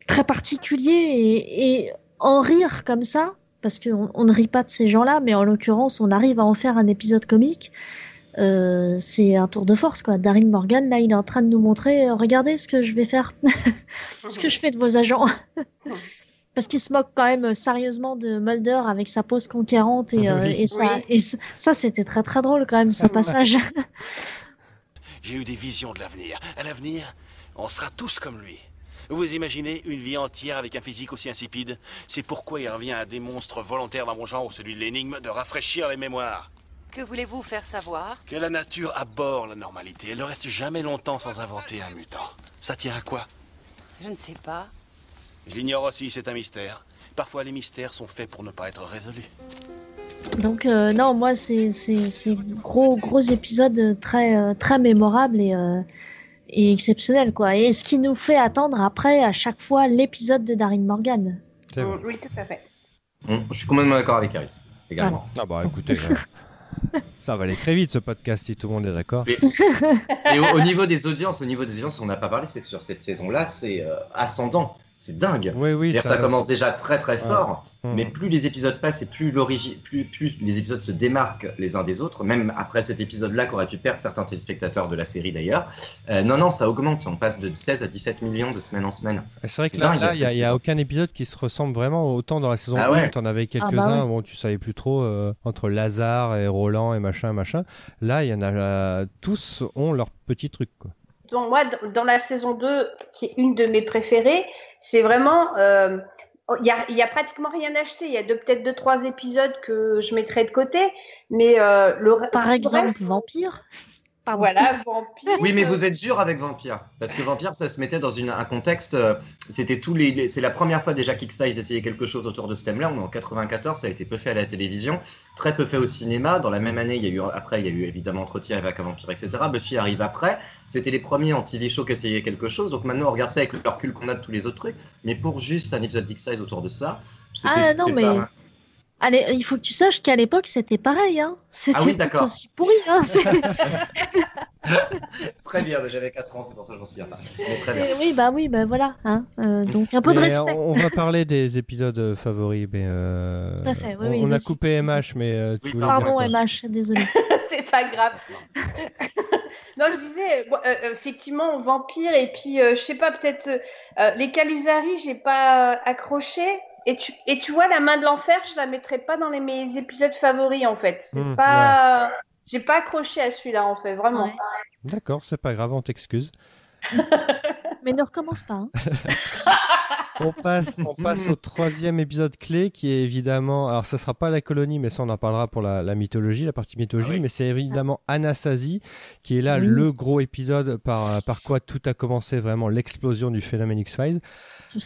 très particulier et, en rire comme ça parce qu'on on ne rit pas de ces gens-là, mais en l'occurrence on arrive à en faire un épisode comique. C'est un tour de force quoi. Darin Morgan là, il est en train de nous montrer, regardez ce que je vais faire, ce que je fais de vos agents. Parce qu'il se moque quand même euh, sérieusement de Mulder avec sa pose conquérante et, Ah euh, et ça, Oui. et c- ça c'était très très drôle quand même ce passage. J'ai eu des visions de l'avenir. À l'avenir, on sera tous comme lui. Vous imaginez une vie entière avec un physique aussi insipide? C'est pourquoi il revient à des monstres volontaires dans mon genre, celui de l'énigme, de rafraîchir les mémoires. Que voulez-vous faire savoir? Que la nature abhorre la normalité. Elle ne reste jamais longtemps sans inventer un mutant. Ça tient à quoi? Je ne sais pas. J'ignore aussi, c'est un mystère. Parfois, les mystères sont faits pour ne pas être résolus. Donc euh, non, moi c'est gros gros épisode très euh, très mémorable et euh, et exceptionnel quoi. Et ce qui nous fait attendre après à chaque fois l'épisode de Darin Morgan. C'est vrai. Mm, Oui, tout à fait. Mm, Je suis complètement d'accord avec Iris, également. Ah bah écoutez, euh, ça va aller très vite ce podcast si tout le monde est d'accord. Et au, au niveau des audiences, au niveau des audiences, on n'a pas parlé, c'est que sur cette saison-là, c'est euh, ascendant. C'est dingue. Oui, oui. C'est-à-dire ça, commence déjà très très fort, Hum. mais plus les épisodes passent et plus, l'origi- plus, plus les épisodes se démarquent les uns des autres, même après cet épisode-là qu'aurait pu perdre certains téléspectateurs de la série d'ailleurs. Euh, non, non, ça augmente. On passe de 16 à 17 millions de semaine en semaine. C'est vrai que là, dingue, là, il n'y a, a aucun épisode qui se ressemble vraiment autant dans la saison Ah 1. ouais. T'en avais Ah bah quelques-uns, ouais. bon, tu savais plus trop euh, entre Lazare et Roland et machin, machin. Là, il y en a euh, tous ont leur petit truc. Quoi. Donc moi, dans la saison 2, qui est une de mes préférées, c'est vraiment... euh, Il y, a, il y a pratiquement rien acheté. Il y a peut-être deux, trois épisodes que je mettrais de côté. Mais euh, le Par le exemple, reste- Vampire. Pardon. Voilà, Vampire. Oui, mais vous êtes dur avec Vampire. Parce que Vampire, ça se mettait dans une- un contexte. euh, C'était tous les. les- c'est la première fois déjà qu'X-Files essayait quelque chose autour de ce thème-là. On est en 94, ça a été peu fait à la télévision, très peu fait au cinéma. Dans la même année, il y a eu, après, il y a eu évidemment Entretien avec un vampire, etc. Buffy arrive après. C'était les premiers en TV show qui essayaient quelque chose. Donc maintenant, on regarde ça avec le recul qu'on a de tous les autres trucs. Mais pour juste un épisode d'X-Files autour de ça. Ah, non, mais- pas- Allez, il faut que tu saches qu'à l'époque c'était pareil. Hein. C'était Ah oui, tout aussi pourri. Hein. Très bien, j'avais 4 ans, c'est pour ça que je m'en souviens pas. Très bien. oui, bah oui, bah voilà. Hein. Euh, donc un peu de respect. on, on va parler des épisodes euh, favoris. Mais, euh, Tout à fait, oui, on, oui, on a coupé MH, mais euh, tu Pardon, MH, désolé. c'est pas grave. non, je disais, bon, euh, effectivement, Vampire, et puis, euh, je sais pas, peut-être euh, les Calusari, j'ai pas accroché. Et tu, et tu vois, la main de l'enfer, je la mettrais pas dans les, mes épisodes favoris, en fait. C'est Hmm, pas. J'ai pas accroché à celui-là, en fait, vraiment. Ouais. D'accord, c'est pas grave, on t'excuse. Mais ne recommence pas. Hein. On passe, on passe au troisième épisode clé qui est évidemment, alors ça sera pas la colonie, mais ça on en parlera pour la, la mythologie, la partie mythologie, Ah oui. mais c'est évidemment Anastasie qui est là Oui. le gros épisode par, par quoi tout a commencé vraiment l'explosion du phénomène X-Files.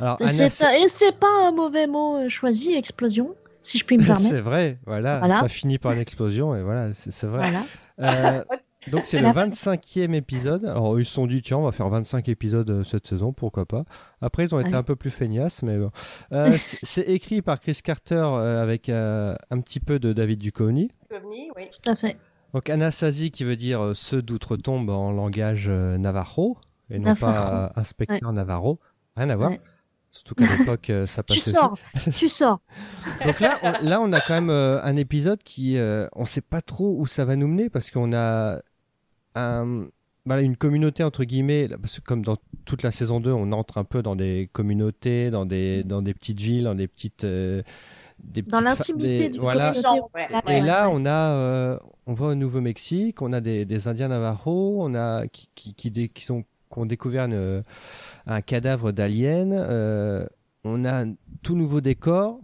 Alors, Et c'est pas un mauvais mot euh, choisi, explosion, si je puis me permettre. c'est vrai, voilà, Voilà. ça finit par une explosion et voilà, c'est vrai. Voilà. Euh, donc c'est le Merci. 25e épisode. Alors ils se sont dit tiens on va faire 25 épisodes euh, cette saison, pourquoi pas. Après ils ont été un peu plus feignasses mais bon. Euh, c'est écrit par Chris Carter euh, avec euh, un petit peu de David Duchovny. Ovni, oui. Tout à fait. Donc Anastasie qui veut dire euh, ceux d'outre-tombe en langage euh, navajo et non Navarro. pas euh, inspecteur Navarro. Rien à voir. Ouais. Surtout qu'à l'époque euh, ça Tu passait aussi. sors, tu sors. Donc là, on, là, on a quand même euh, un épisode qui, euh, on sait pas trop où ça va nous mener parce qu'on a un, voilà, une communauté entre guillemets, parce que comme dans toute la saison 2, on entre un peu dans des communautés, dans des, dans des petites villes, dans des petites, euh, des Dans l'intimité des- du voilà. Gens, ouais. Et ouais, là, ouais. on a, euh, on va au Nouveau-Mexique, on a des, des Indiens Navajo, on a qui, qui, qui, dé- qui sont, qui ont découvert une- un cadavre d'alien, euh, on a un tout nouveau décor,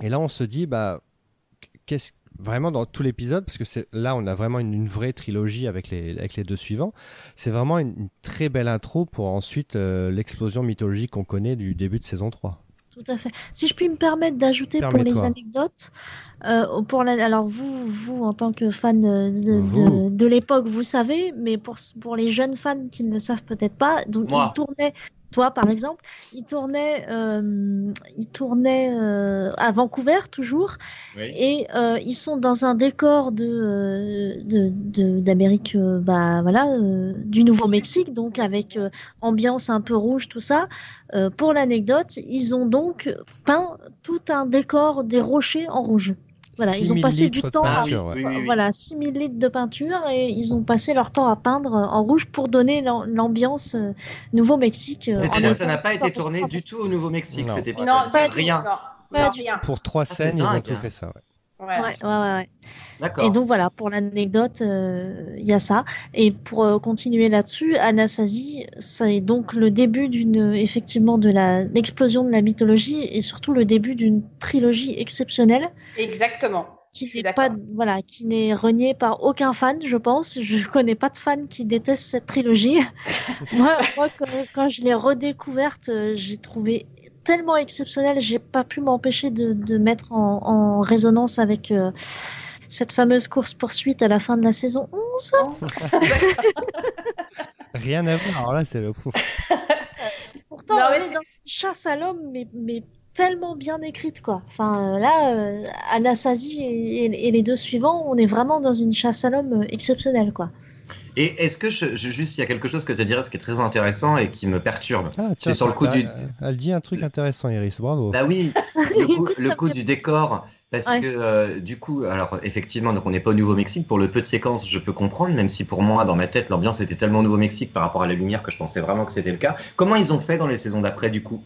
et là, on se dit, bah, qu'est-ce, vraiment dans tout l'épisode, parce que là on a vraiment une, vraie trilogie avec les, avec les deux suivants. C'est vraiment une, une très belle intro pour ensuite euh, l'explosion mythologique qu'on connaît du début de saison 3. Tout à fait. Si je puis me permettre d'ajouter pour les anecdotes, euh, pour la, alors vous, vous en tant que fan de, de, Vous. de- de l'époque, vous savez, mais pour, pour les jeunes fans qui ne le savent peut-être pas, donc Moi. ils tournaient, toi par exemple, ils tournaient, euh, euh, à Vancouver toujours, Oui. et euh, ils sont dans un décor de d'Amérique, bah voilà, du Nouveau-Mexique, donc avec ambiance un peu rouge, tout ça. Pour l'anecdote, ils ont donc peint tout un décor des rochers en rouge. Voilà, ils ont 6000 passé du temps à- peinture, ouais. Oui, oui. Voilà, 6000 litres de peinture et ils ont passé leur temps à peindre en rouge pour donner l'am- l'ambiance euh, Nouveau-Mexique. euh, en C'est-à-dire que ça n'a pas été tourné du tout au Nouveau-Mexique, Non. cet épisode. Non, pas Rien. non. Pas Non, du rien. Pour trois c'est scènes, ils ont tout fait ça. ouais. Ouais. Ouais, ouais, ouais. Et donc voilà, pour l'anecdote, euh, il y a ça. Et pour euh, continuer là-dessus, Anasazi, c'est donc le début d'une, effectivement, de la l'explosion de la mythologie et surtout le début d'une trilogie exceptionnelle Exactement. qui n'est pas, voilà, qui n'est reniée par aucun fan, je pense. Je connais pas de fan qui déteste cette trilogie. moi, moi, quand, quand je l'ai redécouverte, euh, j'ai trouvé tellement exceptionnelle, j'ai pas pu m'empêcher de, de mettre en, en résonance avec euh, cette fameuse course poursuite à la fin de la saison 11. Rien à voir. Alors là, c'est le fou. Pourtant, Non, on est dans une chasse à l'homme, mais, mais tellement bien écrite, quoi. Enfin, là, euh, Anasazi et, et- et les deux suivants, on est vraiment dans une chasse à l'homme euh, exceptionnelle, quoi. Et est-ce que je, je- juste il y a quelque chose que tu dirais, ce qui est très intéressant et qui me perturbe. Ah, C'est sur le coup du. Elle dit un truc intéressant, Iris. Bravo. Bah oui, le coup, le coup du décor, parce Ouais. que euh, du coup, alors effectivement, donc on n'est pas au Nouveau-Mexique. Pour le peu de séquences, je peux comprendre, même si pour moi, dans ma tête, l'ambiance était tellement Nouveau-Mexique par rapport à la lumière que je pensais vraiment que c'était le cas. Comment ils ont fait dans les saisons d'après, du coup?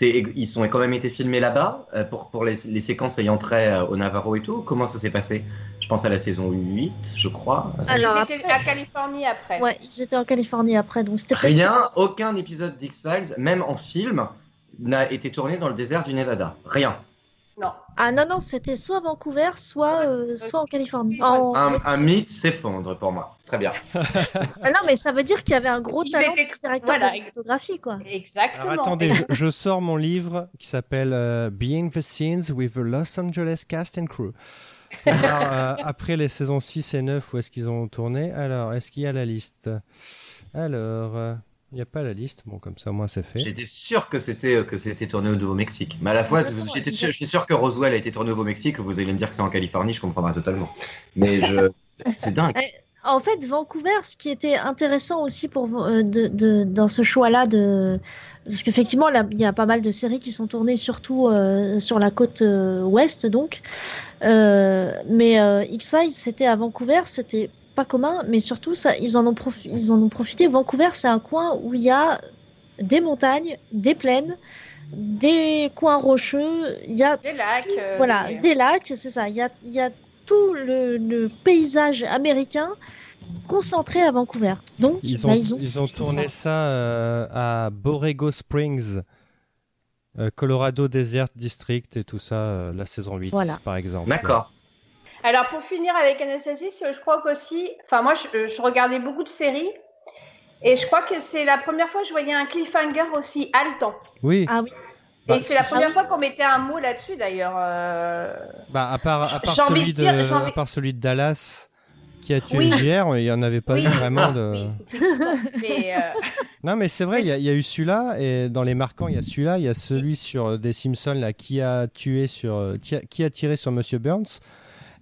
Ils sont quand même été filmés là-bas euh, pour, pour les, les séquences ayant trait euh, au Navarro et tout. Comment ça s'est passé? Je pense à la saison 8, je crois. Alors, Ils étaient après- à Californie après. Ouais, ils étaient en Californie après, donc c'était Rien, aucun épisode d'X-Files, même en film, n'a été tourné dans le désert du Nevada. Rien. Non. Ah non, non, c'était soit Vancouver, soit, euh, soit en Californie. En- Un, un mythe s'effondre pour moi. Très bien. Ah non, mais ça veut dire qu'il y avait un gros Ils talent étaient- de directeur voilà. de photographie, quoi. Exactement. Alors attendez, je, je sors mon livre qui s'appelle euh, Behind the Scenes with the Los Angeles Cast and Crew. Alors, euh, après les saisons 6 et 9, où est-ce qu'ils ont tourné? Alors, est-ce qu'il y a la liste? Alors, euh, il n'y a pas la liste. Bon, comme ça, au moins, c'est fait. J'étais sûr que c'était que c'était tourné au Nouveau-Mexique. Mais à la fois, j'étais sûr, je suis sûr que Roswell a été tourné au Nouveau-Mexique. Vous allez me dire que c'est en Californie, je comprendrai totalement. Mais je, c'est dingue. En fait, Vancouver, ce qui était intéressant aussi pour euh, de, de- dans ce choix-là de parce qu'effectivement il y a pas mal de séries qui sont tournées surtout euh, sur la côte euh, ouest donc Euh, mais euh, X-Files c'était à Vancouver, c'était pas commun mais surtout ça ils en ont ils en ont profité. Vancouver, c'est un coin où il y a des montagnes, des plaines, des coins rocheux, il y a Des lacs. euh, voilà, des- des lacs, c'est ça. Il y a, il y a tout le, le paysage américain concentré à Vancouver. Donc, Ils bah, ont, ils ont, ils ont fait tourné ça. ça euh, à Borrego Springs, euh, Colorado Desert District et tout ça, euh, la saison 8, Voilà. par exemple. D'accord. Alors pour finir avec Anastasie, je crois qu'aussi, enfin moi je, je regardais beaucoup de séries et je crois que c'est la première fois que je voyais un cliffhanger aussi haletant. Oui, Ah oui, Bah, et c'est la première fois qu'on mettait un mot là-dessus d'ailleurs. euh, bah, à part, à part celui de dire- de, j'ai envie- à part celui de Dallas qui a tué Oui. JR, il n'y en avait pas Oui. eu vraiment de... Oui, effectivement. Mais, euh, Non, mais c'est vrai, il y, a- il y a eu celui-là, et dans les marquants, il y a celui-là, il y a celui sur euh, des Simpsons, là, qui a tué sur, euh, qui a, qui a tiré sur Monsieur Burns.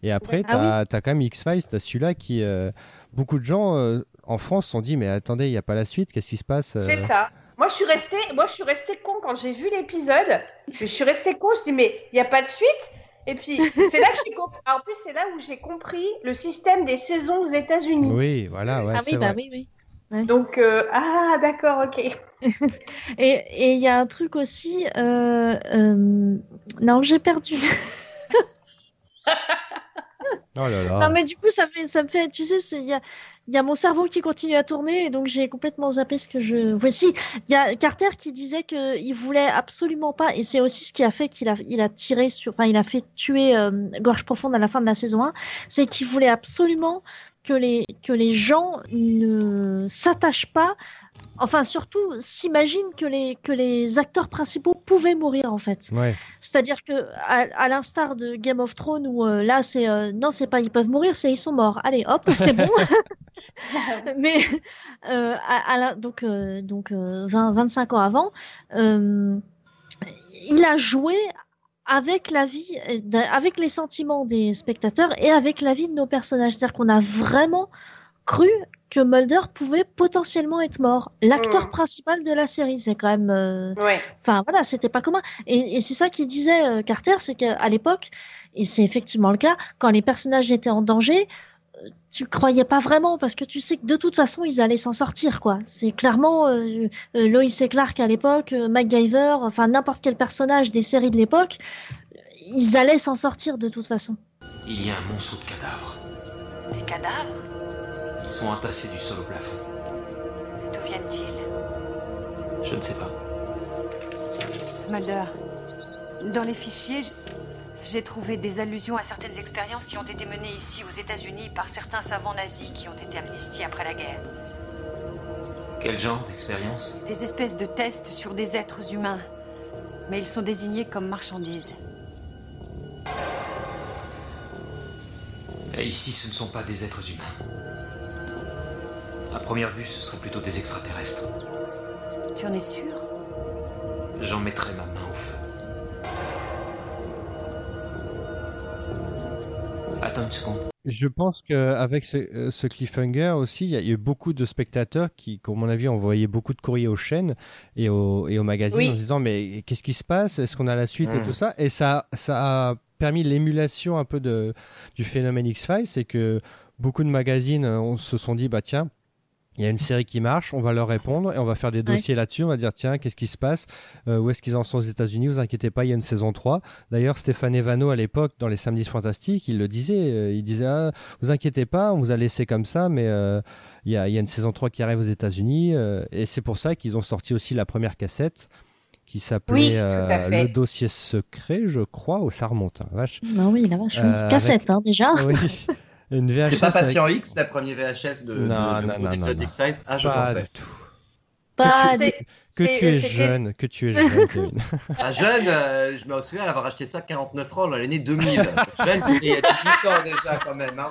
Et après, Ah t'as as quand même X-Files, t'as celui-là qui, euh, beaucoup de gens euh, en France se sont dit, mais attendez, il n'y a pas la suite, qu'est-ce qui se passe euh c'est ça. Moi je suis restée, moi je suis restée con quand j'ai vu l'épisode. Je suis restée con, je me dis mais il n'y a pas de suite. Et puis c'est là que j'ai compris. En plus c'est là où j'ai compris le système des saisons aux États-Unis. Oui, voilà, ouais, ah oui, bah vrai. oui, oui. Donc euh, ah d'accord ok. Et et il y a un truc aussi. euh, euh, Non, j'ai perdu. Oh. Non, mais du coup, ça, fait, ça me fait. Tu sais, il y a, y a mon cerveau qui continue à tourner et donc j'ai complètement zappé ce que je. Voici, il y a Carter qui disait que il voulait absolument pas et c'est aussi ce qui a fait qu'il a il a tiré sur, enfin il a fait tuer euh, Gorge profonde à la fin de la saison 1, c'est qu'il voulait absolument que les que les gens ne s'attachent pas enfin surtout s'imagine que les que les acteurs principaux pouvaient mourir en fait. Ouais. C'est-à-dire que à, à l'instar de Game of Thrones où euh, là c'est euh, non c'est pas ils peuvent mourir c'est ils sont morts. Allez hop c'est bon. Mais euh, à, à la- donc euh, donc euh, 20 25 ans avant euh, il a joué avec la vie, euh, avec les sentiments des spectateurs et avec la vie de nos personnages. C'est-à-dire qu'on a vraiment cru que Mulder pouvait potentiellement être mort. L'acteur Mm. principal de la série, c'est quand même. euh, Ouais. Enfin voilà, c'était pas commun. Et, et c'est ça qu'il disait euh, Carter, c'est qu'à l'époque, et c'est effectivement le cas, quand les personnages étaient en danger, tu croyais pas vraiment parce que tu sais que de toute façon ils allaient s'en sortir quoi. C'est clairement euh, euh, Lois et Clark à l'époque, euh, MacGyver, enfin n'importe quel personnage des séries de l'époque, ils allaient s'en sortir de toute façon. Il y a un monceau de cadavres. Des cadavres? Ils sont entassés du sol au plafond. D'où viennent-ils? Je ne sais pas. Mulder, dans les fichiers, j'ai trouvé des allusions à certaines expériences qui ont été menées ici aux États-Unis par certains savants nazis qui ont été amnistiés après la guerre. Quel genre d'expérience? Des espèces de tests sur des êtres humains. Mais ils sont désignés comme marchandises. Et ici, ce ne sont pas des êtres humains. À première vue, ce seraient plutôt des extraterrestres. Tu en es sûr? J'en mettrai ma main Attends une seconde. Je pense qu'avec ce, euh, ce cliffhanger aussi, il y a eu beaucoup de spectateurs qui, comme mon avis, envoyaient beaucoup de courriers aux chaînes et aux, et aux magazines Oui. en se disant mais qu'est-ce qui se passe? Est-ce qu'on a la suite et Mm. tout ça? Et ça, ça a permis l'émulation un peu de, du phénomène X-Files, c'est que beaucoup de magazines euh, on se sont dit bah tiens, il y a une série qui marche, on va leur répondre et on va faire des dossiers là-dessus. On va dire tiens, qu'est-ce qui se passe? Euh, Où est-ce qu'ils en sont aux États-Unis? Vous inquiétez pas, il y a une saison 3. D'ailleurs, Stéphane Evano à l'époque, dans les Samedis Fantastiques, il le disait. euh, il disait ah, vous inquiétez pas, on vous a laissé comme ça, mais euh, il y, a, il y a une saison 3 qui arrive aux États-Unis. euh, et c'est pour ça qu'ils ont sorti aussi la première cassette qui s'appelait Oui, euh. Le dossier secret, je crois. Oh, ça remonte. hein, vache. Non oui, la vache. Euh, Cassette hein, déjà. Oui. Une VHS C'est pas avec- Patient X, la première VHS de, de, Non, de non, gros non, non, X-Files Ah, je Pas pensais. du tout. Pas que tu, que tu es c'était- jeune, que tu es jeune. Ah, jeune, euh, je me souviens avoir acheté ça 49 francs dans l'année 2000. jeune, c'était il y a 18 ans déjà quand même. Hein.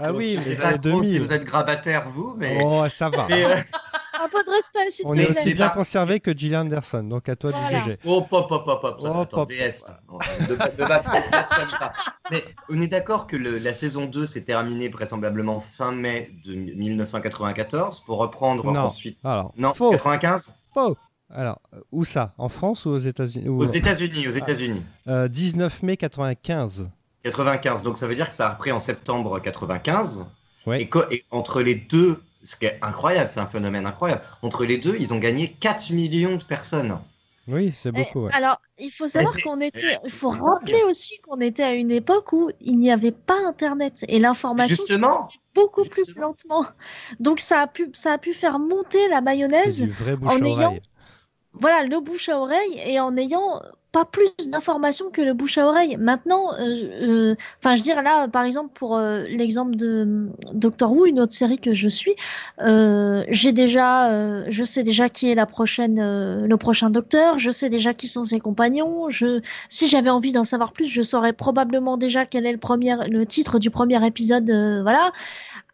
Ah Donc, oui, je mais sais les pas années trop si 2000. vous êtes grabataire, vous, mais. Oh, ça va. mais, euh, Un peu de respect s'il te On est aussi c'est bien pas- conservé que Gillian Anderson, donc à toi Voilà. de juger. Oh, pop, pop, pop, pop, ça, Oh, pop. DS. Bon, Ne ba- ne battons personne pas. Mais on est d'accord que le- la saison 2 s'est terminée vraisemblablement fin mai de 1994 pour reprendre Non. ensuite. Alors, Non, faux, 95 faux. Alors, euh, où ça? En France ou aux États-Unis Aux États-Unis, aux États-Unis. Euh, 19 mai 95. 95. Donc ça veut dire que ça a repris en septembre 95. Ouais. Et, co- et entre les deux, ce qui est incroyable, c'est un phénomène incroyable. Entre les deux, ils ont gagné 4 millions de personnes. Oui, c'est Eh, beaucoup. ouais. Alors, il faut savoir c'est- qu'on était. Il faut rappeler aussi qu'on était à une époque où il n'y avait pas Internet et l'information Justement, beaucoup plus lentement. Donc ça a pu, ça a pu faire monter la mayonnaise. en ayant-. Voilà, le bouche à oreille et en ayant pas plus d'informations que le bouche à oreille. Maintenant, euh, euh, enfin, je veux dire là, par exemple pour euh, l'exemple de euh, Doctor Who, une autre série que je suis, euh, j'ai déjà, euh, je sais déjà qui est la prochaine, euh, le prochain Docteur, je sais déjà qui sont ses compagnons. Je, si j'avais envie d'en savoir plus, je saurais probablement déjà quel est le premier, le titre du premier épisode. euh, voilà.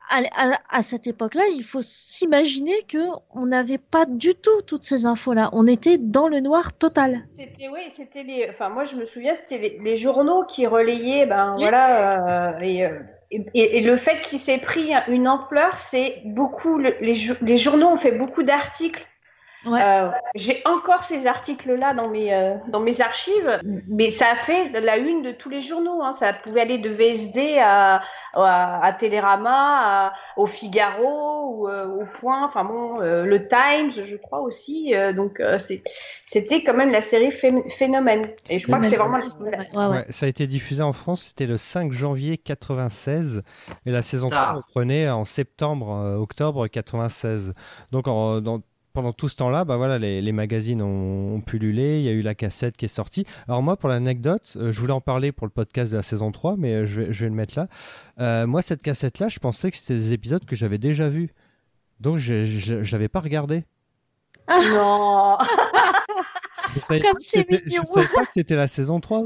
À, à- à cette époque-là, il faut s'imaginer que on n'avait pas du tout toutes ces infos-là. On était dans le noir total. C'était oui, c'était les. Enfin, moi, je me souviens, c'était les, les journaux qui relayaient, ben Oui. voilà, euh, et, euh, et, et le fait qu'il s'est pris une ampleur, c'est beaucoup. le- les, jou- les journaux ont fait beaucoup d'articles Ouais. Euh, J'ai encore ces articles-là dans mes euh, dans mes archives, mais ça a fait la une de tous les journaux. Hein. Ça pouvait aller de VSD à à, à Télérama, à- au Figaro, ou, euh, au Point. Enfin bon, euh, le Times, je crois aussi. Euh, donc euh, c'était quand même la série phé- phénomène. Et je crois que c'est vraiment Ouais, ouais, ouais. Ouais, ça a été diffusé en France, c'était le 5 janvier 96 et la saison Ah. 3 reprenait en septembre, euh, octobre 96. Donc en- dans- pendant tout ce temps-là, bah voilà, les, les magazines ont, ont pullulé, il y a eu la cassette qui est sortie. Alors moi, pour l'anecdote, euh, je voulais en parler pour le podcast de la saison 3, mais euh, je vais, je vais le mettre là. Euh, moi, cette cassette-là, je pensais que c'était des épisodes que j'avais déjà vus. Donc je l'avais pas regardé. non. Je savais, mignon. savais pas que c'était la saison 3.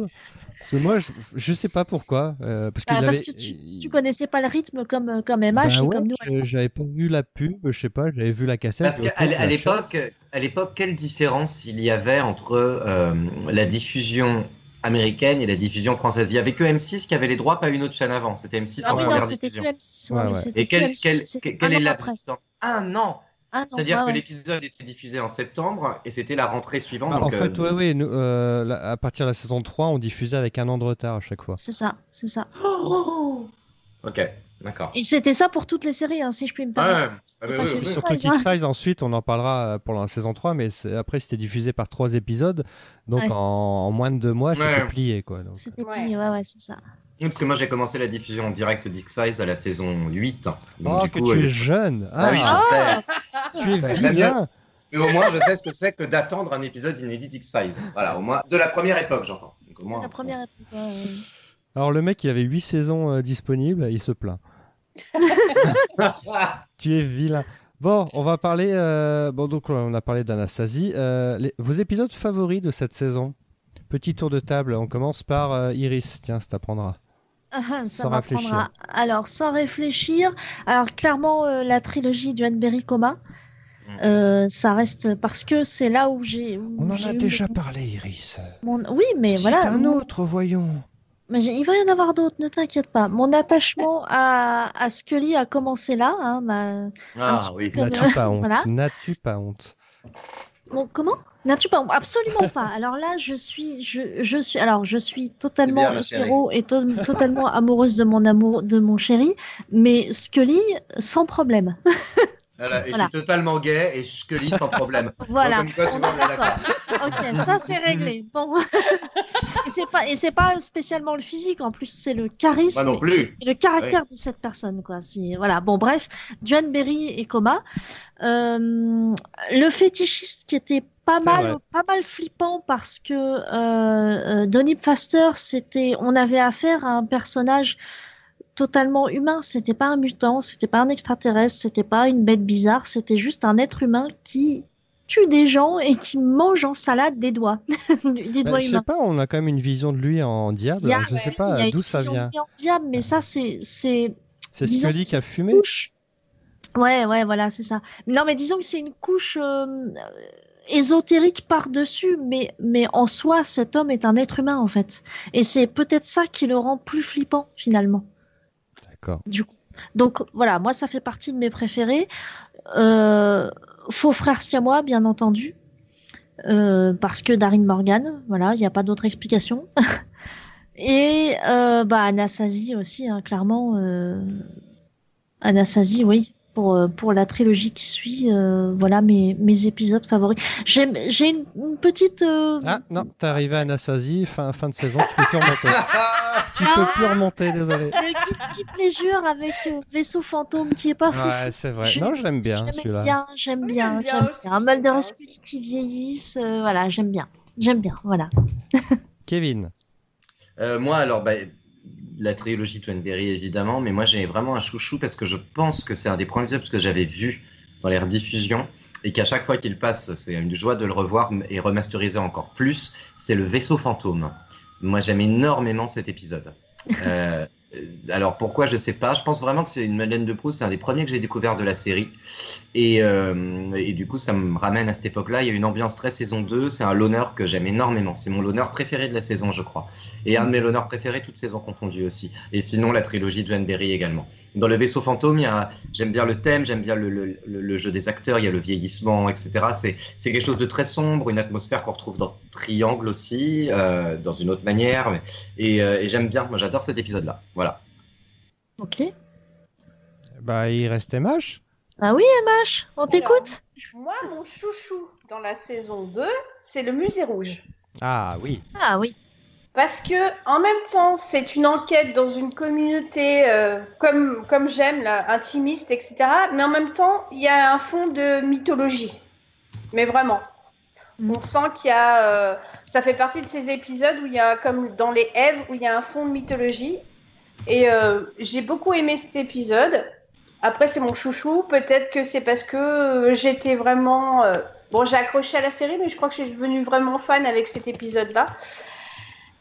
Parce que moi, je, je sais pas pourquoi. euh, parce Ah, avait- que tu, tu connaissais pas le rythme comme, comme MH Bah et ouais, comme nous. je- j'avais pas vu la pub, je sais pas, j'avais vu la cassette. Parce qu'à l'époque, à l'époque, quelle différence il y avait entre euh, la diffusion américaine et la diffusion française? Il y avait que M6 qui avait les droits, pas une autre chaîne avant. C'était M6 Ah en oui, première non, c'était que diffusion. M6. Ouais, ouais, mais ouais. c'était Et que quel, M6, quel, quel un est an le après. laps de temps Un an Ah C'est-à-dire ouais, que ouais. l'épisode était diffusé en septembre et c'était la rentrée suivante. Bah, en donc, fait, euh, ouais, ouais, nous, euh, la- à partir de la saison 3, on diffusait avec un an de retard à chaque fois. C'est ça, c'est ça. Ok, d'accord. Et c'était ça pour toutes les séries, hein, si je puis me Ouais, permettre. ouais. Ah, C'est bah oui, oui, oui. surtout X-Files, hein. Ensuite, on en parlera euh, pour la saison 3, mais après, c'était diffusé par trois épisodes. Donc, Ouais. en, en moins de deux mois, c'était Ouais. plié. C'était Ouais. plié, ouais, ouais, c'est ça. Oui, parce que moi j'ai commencé la diffusion en direct d'X-Files à la saison 8. Donc, Oh, du que coup, tu euh, es jeune Ah oui, Ah, je sais. tu es vilain Mais au moins, je sais ce que c'est que d'attendre un épisode inédit d'X-Files. Voilà, au moins de la première époque, j'entends. Donc, au moins- La première époque, ouais. Alors, le mec, il avait huit saisons euh, disponibles, il se plaint. Tu es vilain. Bon, on va parler. euh, Bon, donc on a parlé d'Anastasie. Euh, les- Vos épisodes favoris de cette saison? Petit tour de table. On commence par euh, Iris. Tiens, ça t'apprendra. Ah, ça Sans réfléchir. Alors, sans réfléchir, alors clairement, euh, la trilogie du Berry Coma, Mm. euh, ça reste parce que c'est là où j'ai. On en a déjà le- parlé, Iris. mon- Oui, mais C'est voilà. un mon- autre, voyons. Mais il va y en avoir d'autres, ne t'inquiète pas. Mon attachement à, à Scully a commencé là. Hein, ma- un Ah oui. N'as-tu pas honte? Voilà. N'as-tu pas honte? Bon, comment? N'as-tu pas Absolument pas. Alors là, je suis, je, je suis, alors je suis totalement hétéro et to- totalement amoureuse de mon amour, de mon chéri, mais Scully sans problème. Voilà, et Voilà. suis totalement gay et je lis sans problème. Voilà. Donc, comme quoi, tu vois, d'accord. Ok, ça c'est réglé. Bon. et c'est pas, et c'est pas spécialement le physique. En plus, c'est le charisme. Moi non plus. et le caractère de cette personne quoi si voilà bon bref Joan Berry et Coma Euh, le fétichiste qui était pas C'est mal vrai. pas mal flippant parce que euh, euh, Donny Faster c'était on avait affaire à un personnage totalement humain c'était pas un mutant c'était pas un extraterrestre c'était pas une bête bizarre c'était juste un être humain qui tue des gens et qui mange en salade des doigts des Bah, doigts Je sais pas, on a quand même une vision de lui en diable. Diable, alors je sais pas d'où ça vient. en diable mais ça c'est c'est Scully qui a fumé couche. Ouais, ouais, voilà, c'est ça. Non, mais disons que c'est une couche euh, ésotérique par-dessus, mais, mais en soi, cet homme est un être humain, en fait. Et c'est peut-être ça qui le rend plus flippant, finalement, Du coup. Donc, voilà, moi, ça fait partie de mes préférés. Euh, Faux frère siamois, bien entendu. Euh, parce que Darin Morgan, voilà, il n'y a pas d'autre explication. Et euh, bah, aussi, hein, clairement. Euh... Anastasie, oui. Pour, euh, pour la trilogie qui suit, euh, voilà mes, mes épisodes favoris. J'aime- J'ai une, une petite. euh, Ah non, t'es arrivé à Anastasie, fin, fin de saison, tu peux plus remonter. tu peux plus remonter, désolé. Le guilty pleasure avec euh, vaisseau fantôme qui est pas fou. Ouais, c'est vrai. Je- Non, je l'aime bien celui-là. bien, j'aime bien, j'aime bien. Un j'aime et Scully qui vieillissent, euh, voilà, j'aime bien. J'aime bien, voilà. Kevin. Euh, moi, alors, bah, la trilogie Twenberry, évidemment, mais moi, j'ai vraiment un chouchou parce que je pense que c'est un des premiers épisodes que j'avais vu dans les rediffusions et qu'à chaque fois qu'il passe, c'est une joie de le revoir et remasteriser encore plus. C'est le vaisseau fantôme. Moi, j'aime énormément cet épisode. Euh, Euh, alors pourquoi je sais pas. Je pense vraiment que c'est une Madeleine de Proust. C'est un des premiers que j'ai découvert de la série. Et, euh, du coup, ça me ramène à cette époque-là. Il y a une ambiance très saison 2. C'est un loner que j'aime énormément. C'est mon loner préféré de la saison, je crois. Et un de mes loners préférés, toutes saisons confondues aussi. Et sinon, la trilogie de Berry également. Dans le vaisseau fantôme, j'aime bien le thème, j'aime bien le, jeu des acteurs, il y a le vieillissement, etc. C'est quelque chose de très sombre, une atmosphère qu'on retrouve dans Triangle aussi, euh, dans une autre manière. Et, euh, j'aime bien. Moi, j'adore cet épisode-là. Ok. Bah, il reste MH. Ah oui, MH, on t'écoute. Moi, mon chouchou dans la saison 2, c'est le musée rouge. Ah oui. Ah oui. Parce que en même temps, c'est une enquête dans une communauté euh, comme, comme j'aime, intimiste, etc. Mais en même temps, il y a un fond de mythologie. Mais vraiment. Mm. On sent qu'il y a. Euh, ça fait partie de ces épisodes où il y a, comme dans les Èves, où il y a un fond de mythologie. Et euh, j'ai beaucoup aimé cet épisode. Après, c'est mon chouchou. Peut-être que c'est parce que euh, j'étais vraiment. Euh, bon, j'ai accroché à la série, mais je crois que je suis devenue vraiment fan avec cet épisode-là.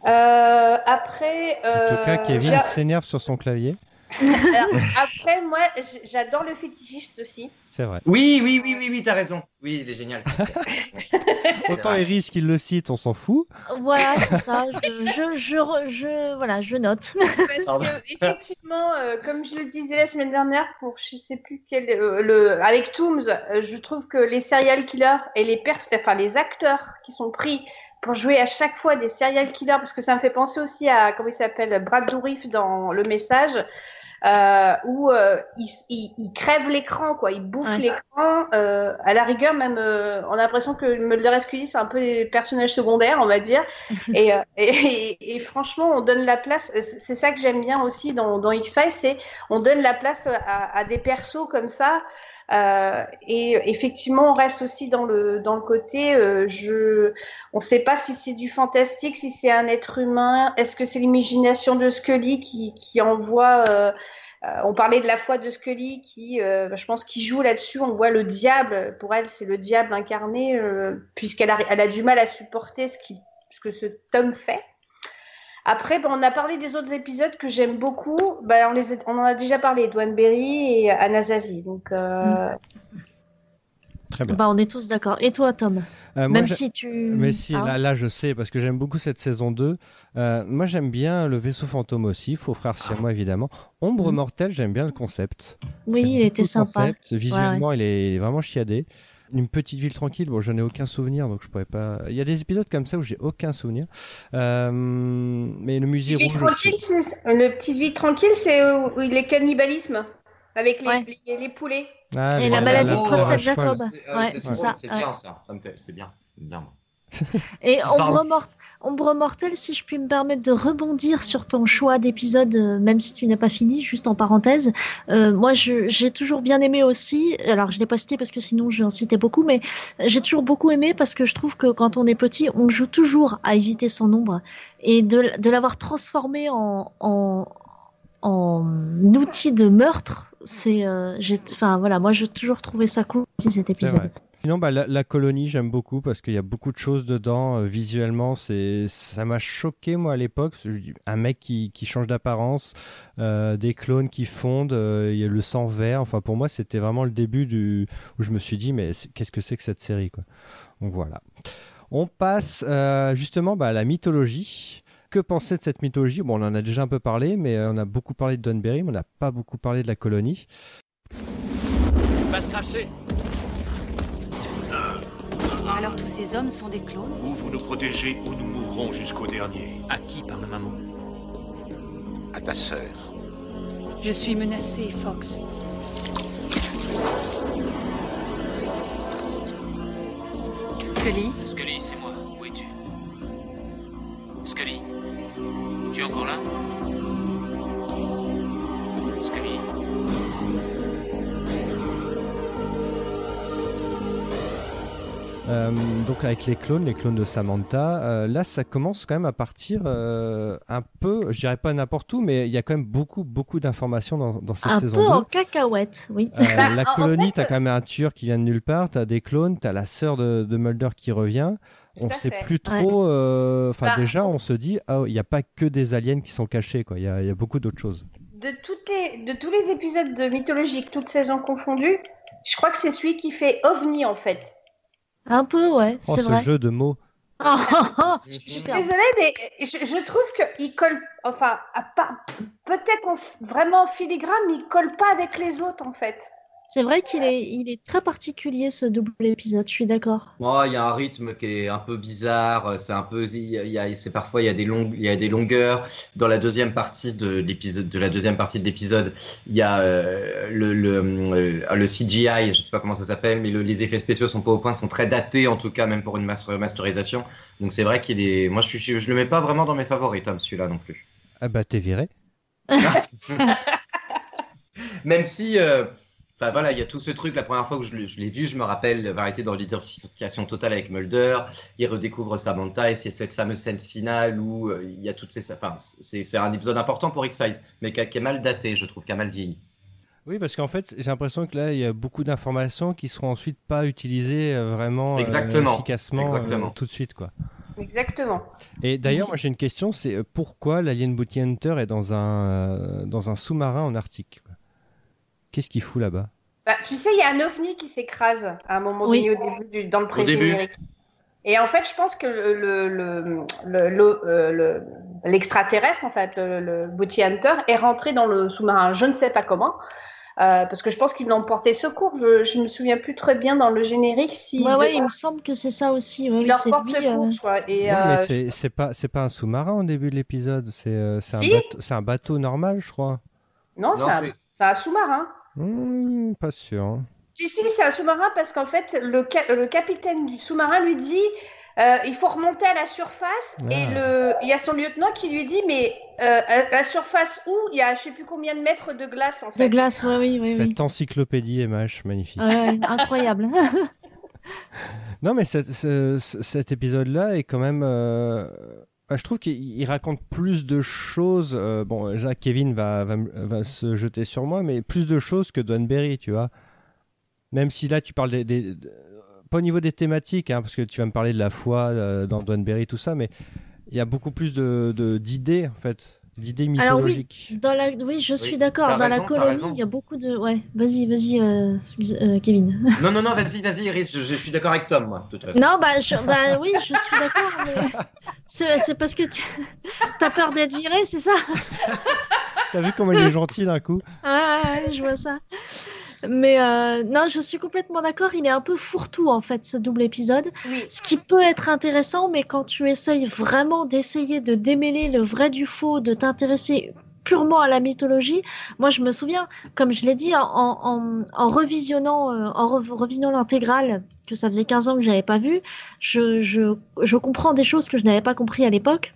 Euh, après. en tout cas, Kevin s'énerve sur son clavier. après, moi, j'adore le fétichiste aussi. C'est vrai. Oui, oui, oui, oui, oui, t'as raison. Oui, il est génial. Autant Iris qu'il le cite, on s'en fout. Voilà, c'est ça. Je, je, je, voilà, je note. Parce que, effectivement, euh, comme je le disais la semaine dernière, pour je sais plus quel, euh, le, avec Tooms, euh, je trouve que les serial killers et les pers enfin les acteurs qui sont pris pour jouer à chaque fois des serial killers, parce que ça me fait penser aussi à comment il s'appelle Brad Dourif dans Le Message euh, où euh, il, il, crève l'écran, quoi. Il bouffe l'écran. Euh, à la rigueur, même, euh, on a l'impression que Mulder Scully, c'est un peu les personnages secondaires, on va dire. et, et, et, franchement, on donne la place. C'est ça que j'aime bien aussi dans, dans X-Files, c'est on donne la place à, à, des persos comme ça. Euh, et effectivement, on reste aussi dans le dans le côté, euh, je, on ne sait pas si c'est du fantastique, si c'est un être humain. Est-ce que c'est l'imagination de Scully qui, qui envoie euh, on parlait de la foi de Scully qui, euh, je pense, qui joue là-dessus. On voit le diable. Pour elle, c'est le diable incarné, puisqu'elle a, elle a du mal à supporter ce, qui, ce que ce Tom fait. Après, on a parlé des autres épisodes que j'aime beaucoup. Ben, on, les on en a déjà parlé, Edouane Berry et Anasazi. Donc, euh... Très bien. Bah, on est tous d'accord. Et toi, Tom? Euh, Même si tu. Mais si, ah. là, là, je sais, parce que j'aime beaucoup cette saison 2. Euh, moi, j'aime bien le vaisseau fantôme aussi, Faux frère moi évidemment. Ombre mm. mortelle, j'aime bien le concept. Oui, il était sympa. Concept. Visuellement, ouais, ouais. il est vraiment chiadé une petite ville tranquille. Bon, j'en ai aucun souvenir, donc je pourrais pas. Il y a des épisodes comme ça où j'ai aucun souvenir. Euh, mais le musée rouge. Tranquille, le petite ville tranquille, c'est où il est cannibalisme avec les, ouais. les, les, poulets. Ah, et la maladie de prostate Jacob. Ouais, c'est ça. C'est bien ça. ça me fait... C'est bien. bien. Et Ombre Morte. Ombre Mortelle, si je puis me permettre de rebondir sur ton choix d'épisode, euh, même si tu n'as pas fini, juste en parenthèse, euh, moi j'ai toujours bien aimé aussi, alors je l'ai pas cité parce que sinon j'en citais beaucoup, mais j'ai toujours beaucoup aimé parce que je trouve que quand on est petit, on joue toujours à éviter son ombre. Et de, de l'avoir transformé en, en, en outil de meurtre, c'est, euh, enfin voilà, moi j'ai toujours trouvé ça cool cet épisode. Sinon, bah, la, colonie, j'aime beaucoup parce qu'il y a beaucoup de choses dedans. Euh, visuellement, ça m'a choqué moi à l'époque. Un mec qui, qui change d'apparence, euh, des clones qui fondent, euh, il y a le sang vert. Enfin, pour moi, c'était vraiment le début du où je me suis dit, mais qu'est-ce que c'est que cette série, quoi? Donc voilà. On passe justement bah, à la mythologie. Que penser de cette mythologie? Bon, on en a déjà un peu parlé, mais on a beaucoup parlé de Dunberry, mais on n'a pas beaucoup parlé de la colonie. Va se cracher alors tous ces hommes sont des clones Ou vous nous protégez ou nous mourrons jusqu'au dernier. À qui parle maman À ta sœur. Je suis menacée, Fox. Scully Scully, c'est moi. Où es-tu Scully Tu es encore là Euh, donc avec les clones, les clones de Samantha, euh, là ça commence quand même à partir euh, un peu, je dirais pas n'importe où, mais il y a quand même beaucoup beaucoup d'informations dans, dans cette Un saison peu 2. en cacahuète, oui. Bah, la colonie, fait- t'as quand même un tueur qui vient de nulle part, t'as des clones, t'as la sœur de, de Mulder qui revient. Tout On sait fait. plus trop. Enfin, Bah, déjà, on se dit, ah, il n'y a pas que des aliens qui sont cachés, quoi. Il y a, il y a beaucoup d'autres choses. De, toutes les, de tous les épisodes de mythologiques, toutes saisons confondues, je crois que c'est celui qui fait OVNI en fait. Un peu, ouais, Oh, c'est ce vrai. jeu de mots. Je suis désolée, mais je, je trouve qu'il colle, enfin, peut-être en f- vraiment en filigrane, mais il colle pas avec les autres en fait. C'est vrai qu'il est, il est très particulier ce double épisode, je suis d'accord. Moi, il y a un rythme qui est un peu bizarre. C'est un peu, il y a- y a- c'est parfois il y a des longues, y a des longueurs. Dans la deuxième partie de l'épisode, de la deuxième partie de l'épisode, il y a euh, le, le, euh, le CGI, je sais pas comment ça s'appelle, mais le- les effets spéciaux sont pas au point, sont très datés en tout cas, même pour une mas- masterisation. Donc c'est vrai qu'il est, moi je suis, je le mets pas vraiment dans mes favoris, Tom, celui-là non plus. Ah bah, t'es viré. Même si, euh, enfin voilà, il y a tout ce truc. La première fois que je l'ai je l'ai vu, je me rappelle la variété dans l'identification totale avec Mulder. Il redécouvre Samantha et c'est cette fameuse scène finale où euh, il y a toutes ces. Enfin, c'est un épisode important pour X-Files, mais qui, est mal daté, je trouve, qui a mal vieilli. Oui, parce qu'en fait, j'ai l'impression que là, il y a beaucoup d'informations qui seront ensuite pas utilisées euh, vraiment euh, Exactement. efficacement euh, tout de suite, quoi. Exactement. Et d'ailleurs, moi j'ai une question, c'est pourquoi l'Alien Bounty Hunter est dans un euh, dans un sous-marin en Arctique quoi? Qu'est-ce qu'il fout là-bas? Bah, tu sais, il y a un ovni qui s'écrase à un moment Oui. donné au début, du- dans le pré-générique. Et en fait, je pense que le, le, le, le- le- euh, le- l'extraterrestre, en fait, le, le Bounty Hunter, est rentré dans le sous-marin, je ne sais pas comment, euh, parce que je pense qu'ils l'ont porté secours. Je, je me souviens plus très bien dans le générique si Ouais, ouais, il me semble que c'est ça aussi. Ouais, il leur porte secours, euh, je crois. Et, Ouais, euh, mais c'est pas c'est pas un sous-marin au début de l'épisode, c'est euh, c'est un Si. bateau un bateau normal, je crois. Non, Non, un, c'est- c'est un sous-marin. Hmm, pas sûr. Si, si, c'est un sous-marin parce qu'en fait, le, ca- le capitaine du sous-marin lui dit euh, il faut remonter à la surface. Ah. Et le, il y a son lieutenant qui lui dit mais euh, à la surface où? Il y a je sais plus combien de mètres de glace en de fait. glace, ouais, oui, oui, oui. Cette encyclopédie MH, magnifique. Ouais, incroyable. Non, mais cet épisode-là est quand même. euh, bah, je trouve qu'il il raconte plus de choses. euh, bon, déjà, Kevin va, va, se jeter sur moi, mais plus de choses que Donberry, tu vois. Même si là, tu parles des. de- pas au niveau des thématiques, hein, parce que tu vas me parler de la foi euh, dans Donberry, tout ça, mais il y a beaucoup plus de de- d'idées, en fait. D'idées Alors oui, dans la... oui, je suis Oui, d'accord. Dans la raison, colonie, il y a beaucoup de. Ouais, vas-y, vas-y, euh, euh, Kevin. Non, non, non, vas-y, vas-y, Iris, je, je suis d'accord avec Tom, moi, de toute façon. Non, bah, je... bah oui, je suis d'accord, mais c'est c'est parce que tu as peur d'être viré, c'est ça? T'as vu comment il est gentil d'un coup Ah, ouais, je vois ça. Mais euh, non, je suis complètement d'accord. Il est un peu fourre-tout en fait ce double épisode. Oui. Ce qui peut être intéressant, mais quand tu essayes vraiment d'essayer de démêler le vrai du faux, de t'intéresser purement à la mythologie, moi je me souviens, comme je l'ai dit, en, en, en revisionnant, euh, en re- l'intégrale, que ça faisait 15 ans que j'avais pas vu, je, je, je comprends des choses que je n'avais pas compris à l'époque.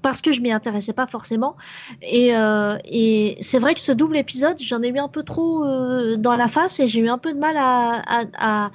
Parce que je m'y intéressais pas forcément. Et, euh, et c'est vrai que ce double épisode, j'en ai eu un peu trop euh, dans la face et j'ai eu un peu de mal à, à, à-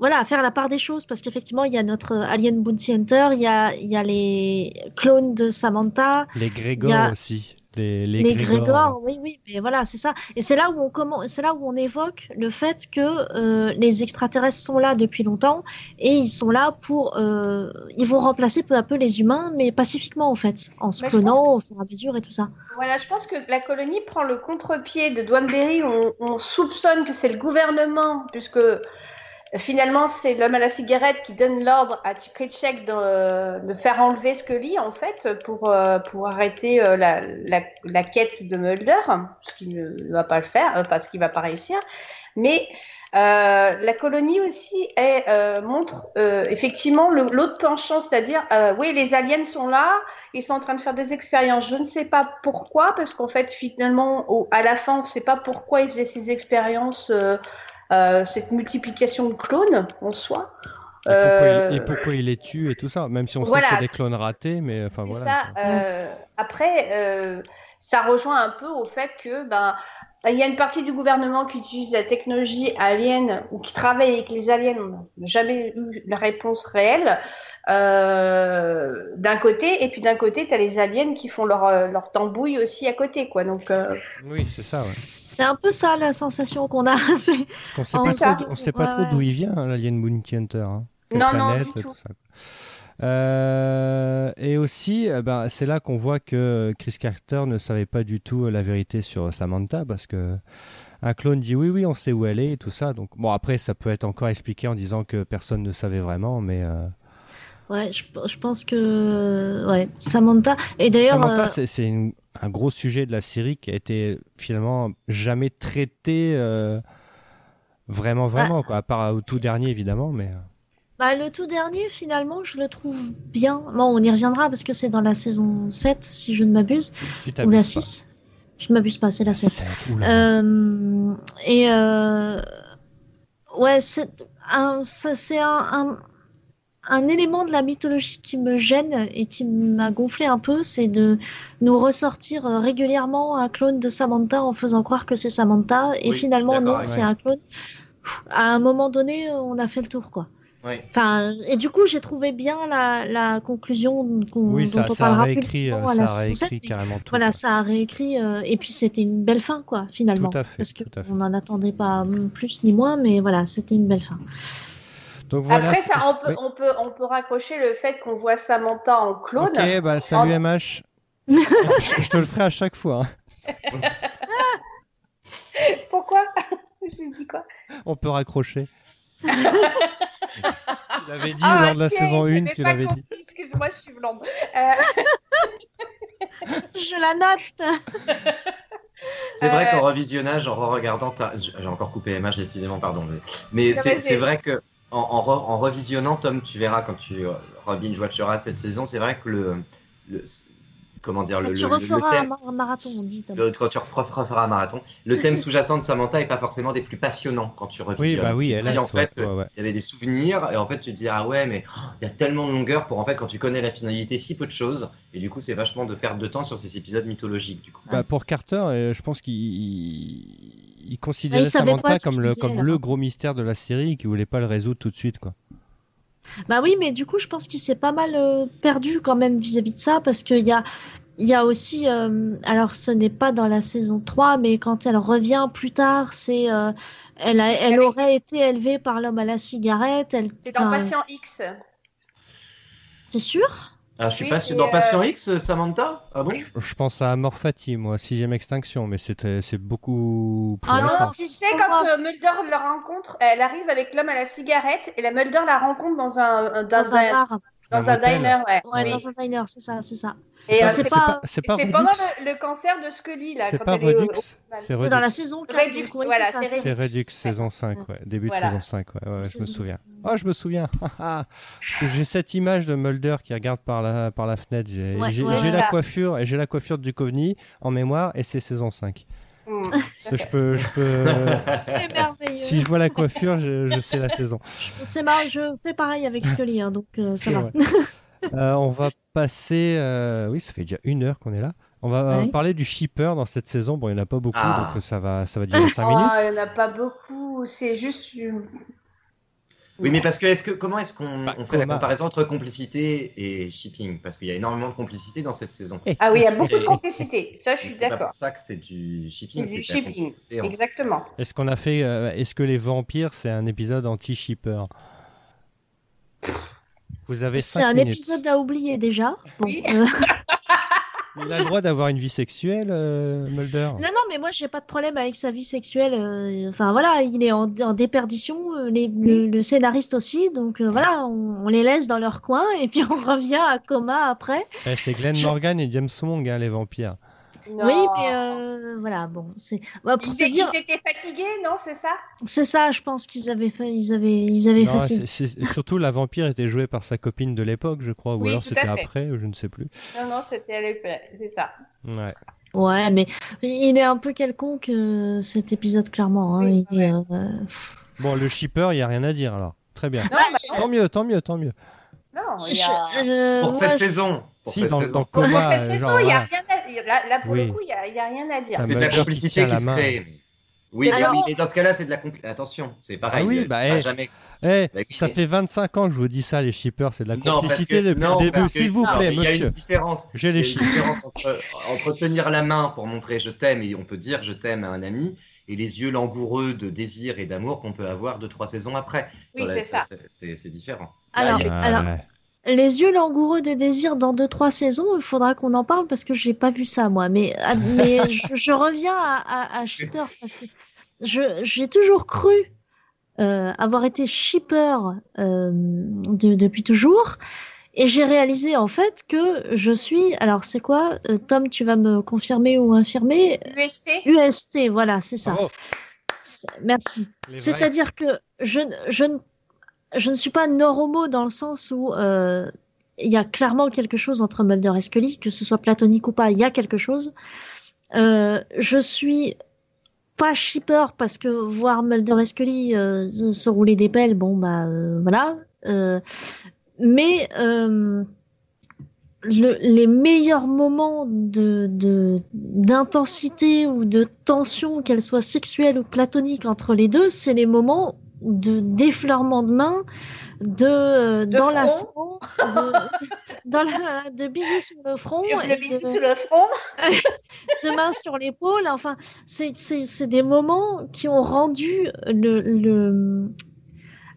voilà, à faire la part des choses parce qu'effectivement, il y a notre Alien Bounty Hunter, il y a, il y a les clones de Samantha, Les Grégor a- aussi. Les, les, les Grégor. Grégor, oui, oui, mais voilà, c'est ça. Et c'est là où on commence, c'est là où on évoque le fait que euh, les extraterrestres sont là depuis longtemps et ils sont là pour, euh, ils vont remplacer peu à peu les humains, mais pacifiquement en fait, en se je clonant au fur et à mesure et tout ça. Voilà, je pense que la colonie prend le contre-pied de Douaneberry. On, on soupçonne que c'est le gouvernement, puisque finalement c'est l'homme à la cigarette qui donne l'ordre à Kritchek de, de faire enlever Scully, en fait, pour, euh, pour arrêter euh, la, la, la quête de Mulder, ce qui ne va pas le faire, euh, enfin, ce qui va pas réussir. Mais euh, la colonie aussi est, euh, montre euh, effectivement l'autre penchant, c'est-à-dire, euh, oui, les aliens sont là, ils sont en train de faire des expériences. Je ne sais pas pourquoi, parce qu'en fait, finalement, au- à la fin, on ne sait pas pourquoi ils faisaient ces expériences, euh, cette multiplication de clones en soi. Et pourquoi, Euh, il, et pourquoi il les tue et tout ça, même si on voilà. sait que c'est des clones ratés, mais enfin voilà. ça. euh, après, ça rejoint un peu au fait que ben, il y a une partie du gouvernement qui utilise la technologie alien ou qui travaille avec les aliens. On n'a jamais eu la réponse réelle. Euh, d'un côté, et puis d'un côté, tu as les aliens qui font leur, euh, leur tambouille aussi à côté, quoi. Donc, euh, Oui, c'est ça. Ouais. C'est un peu ça la sensation qu'on a. C'est- On sait En pas ça. trop, on sait pas Ouais, trop ouais. d'où il vient, hein, l'alien Bounty Hunter. hein. Non, non, planète, du tout. ça. Euh, et aussi, eh ben, c'est là qu'on voit que Chris Carter ne savait pas du tout la vérité sur Samantha parce que un clone dit oui, oui, on sait où elle est et tout ça. Donc bon, après, ça peut être encore expliqué en disant que personne ne savait vraiment, mais euh, Ouais, je, je pense que ouais, Samantha. Et d'ailleurs, Samantha, euh, c'est- un gros sujet de la série qui a été finalement jamais traité euh, vraiment, vraiment, quoi, à part au tout dernier évidemment, mais. euh, bah, le tout dernier, finalement, je le trouve bien. Bon, on y reviendra parce que c'est dans la saison 7, si je ne m'abuse, ou la pas. 6. Je ne m'abuse pas, c'est la 7. Sept, oula. Euh, et ouais, c'est un, ça, c'est un, un, un élément de la mythologie qui me gêne et qui m'a gonflé un peu, c'est de nous ressortir euh, régulièrement un clone de Samantha en faisant croire que c'est Samantha et Oui, finalement non, c'est un clone. Pff, À un moment donné, on a fait le tour, quoi. Enfin, et du coup, j'ai trouvé bien la, la conclusion qu'on, Oui, dont ça, on ça a réécrit, plus euh, à ça a réécrit carrément tout. voilà, ça a réécrit. euh, et puis c'était une belle fin, quoi, finalement. Tout à fait, Parce que tout à fait. on n'en attendait pas plus ni moins, mais voilà, c'était une belle fin. Donc voilà. Après, ça, on peut, oui. on, peut, on peut raccrocher le fait qu'on voit Samantha en clone. Ok, bah salut En- MH. je, je te le ferai à chaque fois. hein. Pourquoi? J'ai dit quoi? On peut raccrocher. tu l'avais dit Ah, lors de la saison 1, j'avais tu l'avais dit. Excuse-moi, je suis blonde. Euh, Je la note. C'est vrai Euh, qu'en revisionnage, en re-regardant, t'as- j'ai encore coupé MH décidément, pardon. Mais, mais c'est vrai que en, en, re- en revisionnant, Tom, tu verras quand tu euh, rebinge watcheras cette saison, c'est vrai que le, le- comment dire le, tu le- le- le referas un, thème, un marathon, on dit. Tom. le- quand tu refera- referas un marathon, le thème sous-jacent de Samantha est pas forcément des plus passionnants quand tu Oui, revisionnes. bah oui, Tu te elle dis, a. en fait, ouais. il y avait des souvenirs et en fait tu te dis ah ouais mais oh, il y a tellement de longueur pour en fait quand tu connais la finalité si peu de choses et du coup c'est vachement de perte de temps sur ces épisodes mythologiques du coup. Bah, pour Carter, euh, je pense qu'il il considérait Ah, il Samantha comme, le, comme le gros mystère de la série et qu'il voulait pas le résoudre tout de suite. Quoi. Bah oui, mais du coup, je pense qu'il s'est pas mal euh, perdu quand même vis-à-vis de ça, parce qu'il y a, il y a aussi, euh, alors ce n'est pas dans la saison 3, mais quand elle revient plus tard, c'est, euh, elle, a- elle Avec- aurait été élevée par l'homme à la cigarette. Elle, C'est dans Patient X. T'es sûr? Ah, je suis Oui, pas c'est, sûr. Dans euh, Patient X, Samantha Ah bon Je pense à Morphati, moi, sixième extinction, mais c'est c'est beaucoup plus Ah non, Tu sais, quand euh, Mulder la rencontre, elle arrive avec l'homme à la cigarette et la Mulder la rencontre dans un, dans Dans un un, bar. Dans Un un diner. Ouais. Ouais, Oui. dans un diner, c'est ça, c'est ça. Et, euh, c'est pas- c'est pas C'est Redux. pendant le, le cancer de Scully, là. C'est pas Redux. au- C'est dans Redux. la saison 4. Redux, donc, ouais, voilà, c'est Redux, saison 5, ouais. Début Voilà. de saison 5, ouais, ouais, je me souviens. Ah, je me souviens. Que j'ai cette image de Mulder qui regarde par la, par la fenêtre. J'ai la coiffure et j'ai la coiffure en mémoire et c'est saison 5. Parce que je peux, je peux, C'est merveilleux. si je vois la coiffure, je, je sais la saison. C'est marrant, je fais pareil avec Scully, hein, donc euh, ça va. Euh, on va passer. euh, Oui, ça fait déjà une heure qu'on est là. On va euh, Ouais. parler du shipper dans cette saison. Bon, il n'y en a pas beaucoup, Ah. donc ça va, ça va durer 5 Oh, minutes. il n'y en a pas beaucoup. C'est juste. Oui, mais parce que, est-ce que comment est-ce qu'on Bah, on fait la comparaison entre complicité et shipping? Parce qu'il y a énormément de complicité dans cette saison. Ah oui, il y a beaucoup de complicité. Ça, je suis C'est d'accord. pour ça que c'est du C'est shipping. du c'est la shipping. Exactement. Est-ce qu'on a fait. euh, Est-ce que les vampires, c'est un épisode anti-shipper? Vous avez C'est 5 un minutes. épisode à oublier déjà. Bon, Oui. euh, Il a le droit d'avoir une vie sexuelle, euh, Mulder Non, non, mais moi j'ai pas de problème avec sa vie sexuelle. euh, Enfin voilà, il est en, en déperdition, euh, les- le, le scénariste aussi, donc voilà, on, on les laisse dans leur coin et puis on revient à coma après. Eh, C'est Glenn Je- Morgan et James Wong, hein, les vampires. Non. Oui, mais euh, voilà, bon, c'est bah, pour Ils, te étaient- dire, ils étaient fatigués, non C'est ça? C'est ça, je pense qu'ils avaient fait, ils avaient, ils avaient Non, fatigué. c'est- c'est- surtout, la vampire était jouée par sa copine de l'époque, je crois, ou Oui, alors tout c'était à fait. après, je ne sais plus. Non, non, c'était à l'époque. C'est ça. Ouais. Ouais, mais il est un peu quelconque euh, cet épisode clairement. Hein, Oui, il est, ouais. euh, Bon, le shipper, il n'y a rien à dire alors. Très bien. Non, bah, Tant mieux, tant mieux, tant mieux. non, il y a. je- euh, Pour cette je- saison. Si, dans, saison. dans Pour cette euh, saison, genre, il n'y a, voilà. rien à- là, là, pour Oui. le coup, il n'y a, rien à dire. C'est de la qui complicité qui la se main. crée. Oui, mais, Alors- oui, mais dans ce cas-là, c'est de la complicité. Attention, c'est pareil. Ah oui, euh, bah, pas eh, jamais. Eh, Bah oui, ça mais- fait 25 ans que je vous dis ça, les shippers, c'est de la Non, complicité que- depuis non, le début. S'il vous non, plaît, mais Il y a monsieur. une différence. J'ai Il les y a une chiffres. différence entre, entre tenir la main pour montrer je t'aime et on peut dire je t'aime à un ami et les yeux langoureux de désir et d'amour qu'on peut avoir deux trois saisons après. Oui, c'est ça. C'est c'est différent. Alors, Là, il y a- alors, Ouais. Les yeux langoureux de désir dans deux trois saisons, il faudra qu'on en parle parce que j'ai pas vu ça moi. Mais, ah, mais je, je reviens à, à, à shipper parce que je j'ai toujours cru euh, avoir été shipper euh, de- depuis toujours. Et j'ai réalisé en fait que je suis. Alors c'est quoi Euh, Tom, tu vas me confirmer ou infirmer? UST UST, voilà, c'est ça. Merci. C'est-à-dire que je, ne- je ne suis pas noromo dans le sens où euh, il y a clairement quelque chose entre Mulder et Scully, que ce soit platonique ou pas, il y a quelque chose. Euh, je suis pas shipper parce que voir Mulder et Scully euh, se rouler des pelles, bon bah euh, voilà. Euh, mais euh, le- les meilleurs moments de d'intensité ou de tension, qu'elle soit sexuelle ou platonique entre les deux, c'est les moments de d'effleurement de main, de, euh, De d'enlacement, de, dans la, de bisous sur le front, et bisou de, sous le front. de mains sur l'épaule. Enfin, c'est c'est c'est des moments qui ont rendu le, le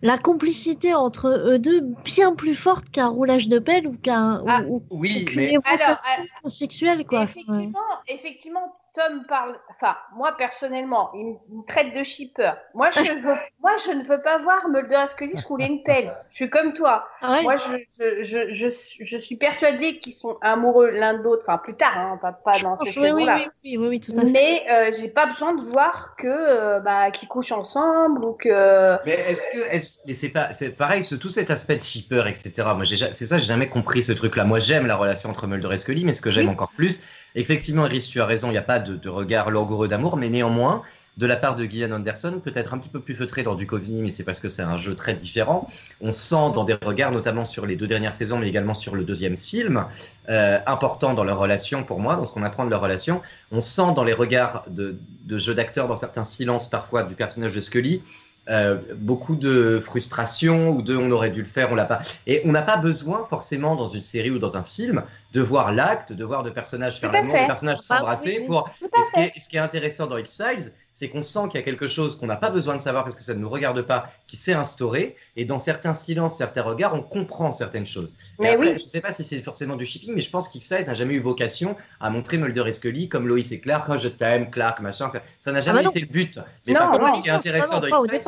la complicité entre eux deux bien plus forte qu'un roulage de pelle ou qu'un Ah, ou, ou Oui, mais évocation Alors, sexuelle quoi. Enfin, Effectivement, effectivement, Tom parle. Enfin, moi personnellement, il me- traite de shipper. Moi, je veux, moi, je ne veux pas voir Mulder et Scully se rouler une pelle. Je suis comme toi. ouais. Moi, je, je, je, je, je suis persuadée qu'ils sont amoureux l'un de l'autre. Enfin, plus tard, hein, pas, pas Je dans pense, ces oui, oui, oui, oui, oui, oui, tout à fait. Mais euh, j'ai pas besoin de voir que euh, bah, qu'ils couchent ensemble ou que. Mais est-ce que mais c'est pas c'est pareil ce- tout cet aspect de shipper etc. Moi c'est ça j'ai jamais compris ce truc là. Moi j'aime la relation entre Mulder et Scully mais ce que j'aime Oui. encore plus effectivement Iris tu as raison il n'y a pas de, regard langoureux d'amour mais néanmoins de la part de Gillian Anderson peut-être un petit peu plus feutré dans du Duchovny mais c'est parce que c'est un jeu très différent. On sent dans des regards notamment sur les deux dernières saisons mais également sur le deuxième film euh, important dans leur relation pour moi dans ce qu'on apprend de leur relation. On sent dans les regards de, de jeux d'acteurs dans certains silences parfois du personnage de Scully euh, beaucoup de frustration ou de on aurait dû le faire, on l'a pas. Et on n'a pas besoin forcément dans une série ou dans un film de voir l'acte, de voir de personnages faire l'amour, de personnages Ah, s'embrasser. Pour... Et ce, qui est, ce qui est intéressant dans X-Files, c'est qu'on sent qu'il y a quelque chose qu'on n'a pas besoin de savoir parce que ça ne nous regarde pas, qui s'est instauré. Et dans certains silences, certains regards, on comprend certaines choses. Et Mais après, oui. je ne sais pas si c'est forcément du shipping, mais je pense qu'X-Files n'a jamais eu vocation à montrer Mulder et Scully comme Lois et Clark, oh, je t'aime, Clark, machin. Ça n'a jamais bah non. été le but. Mais Non, par contre, non, ce qui est intéressant au X-Files,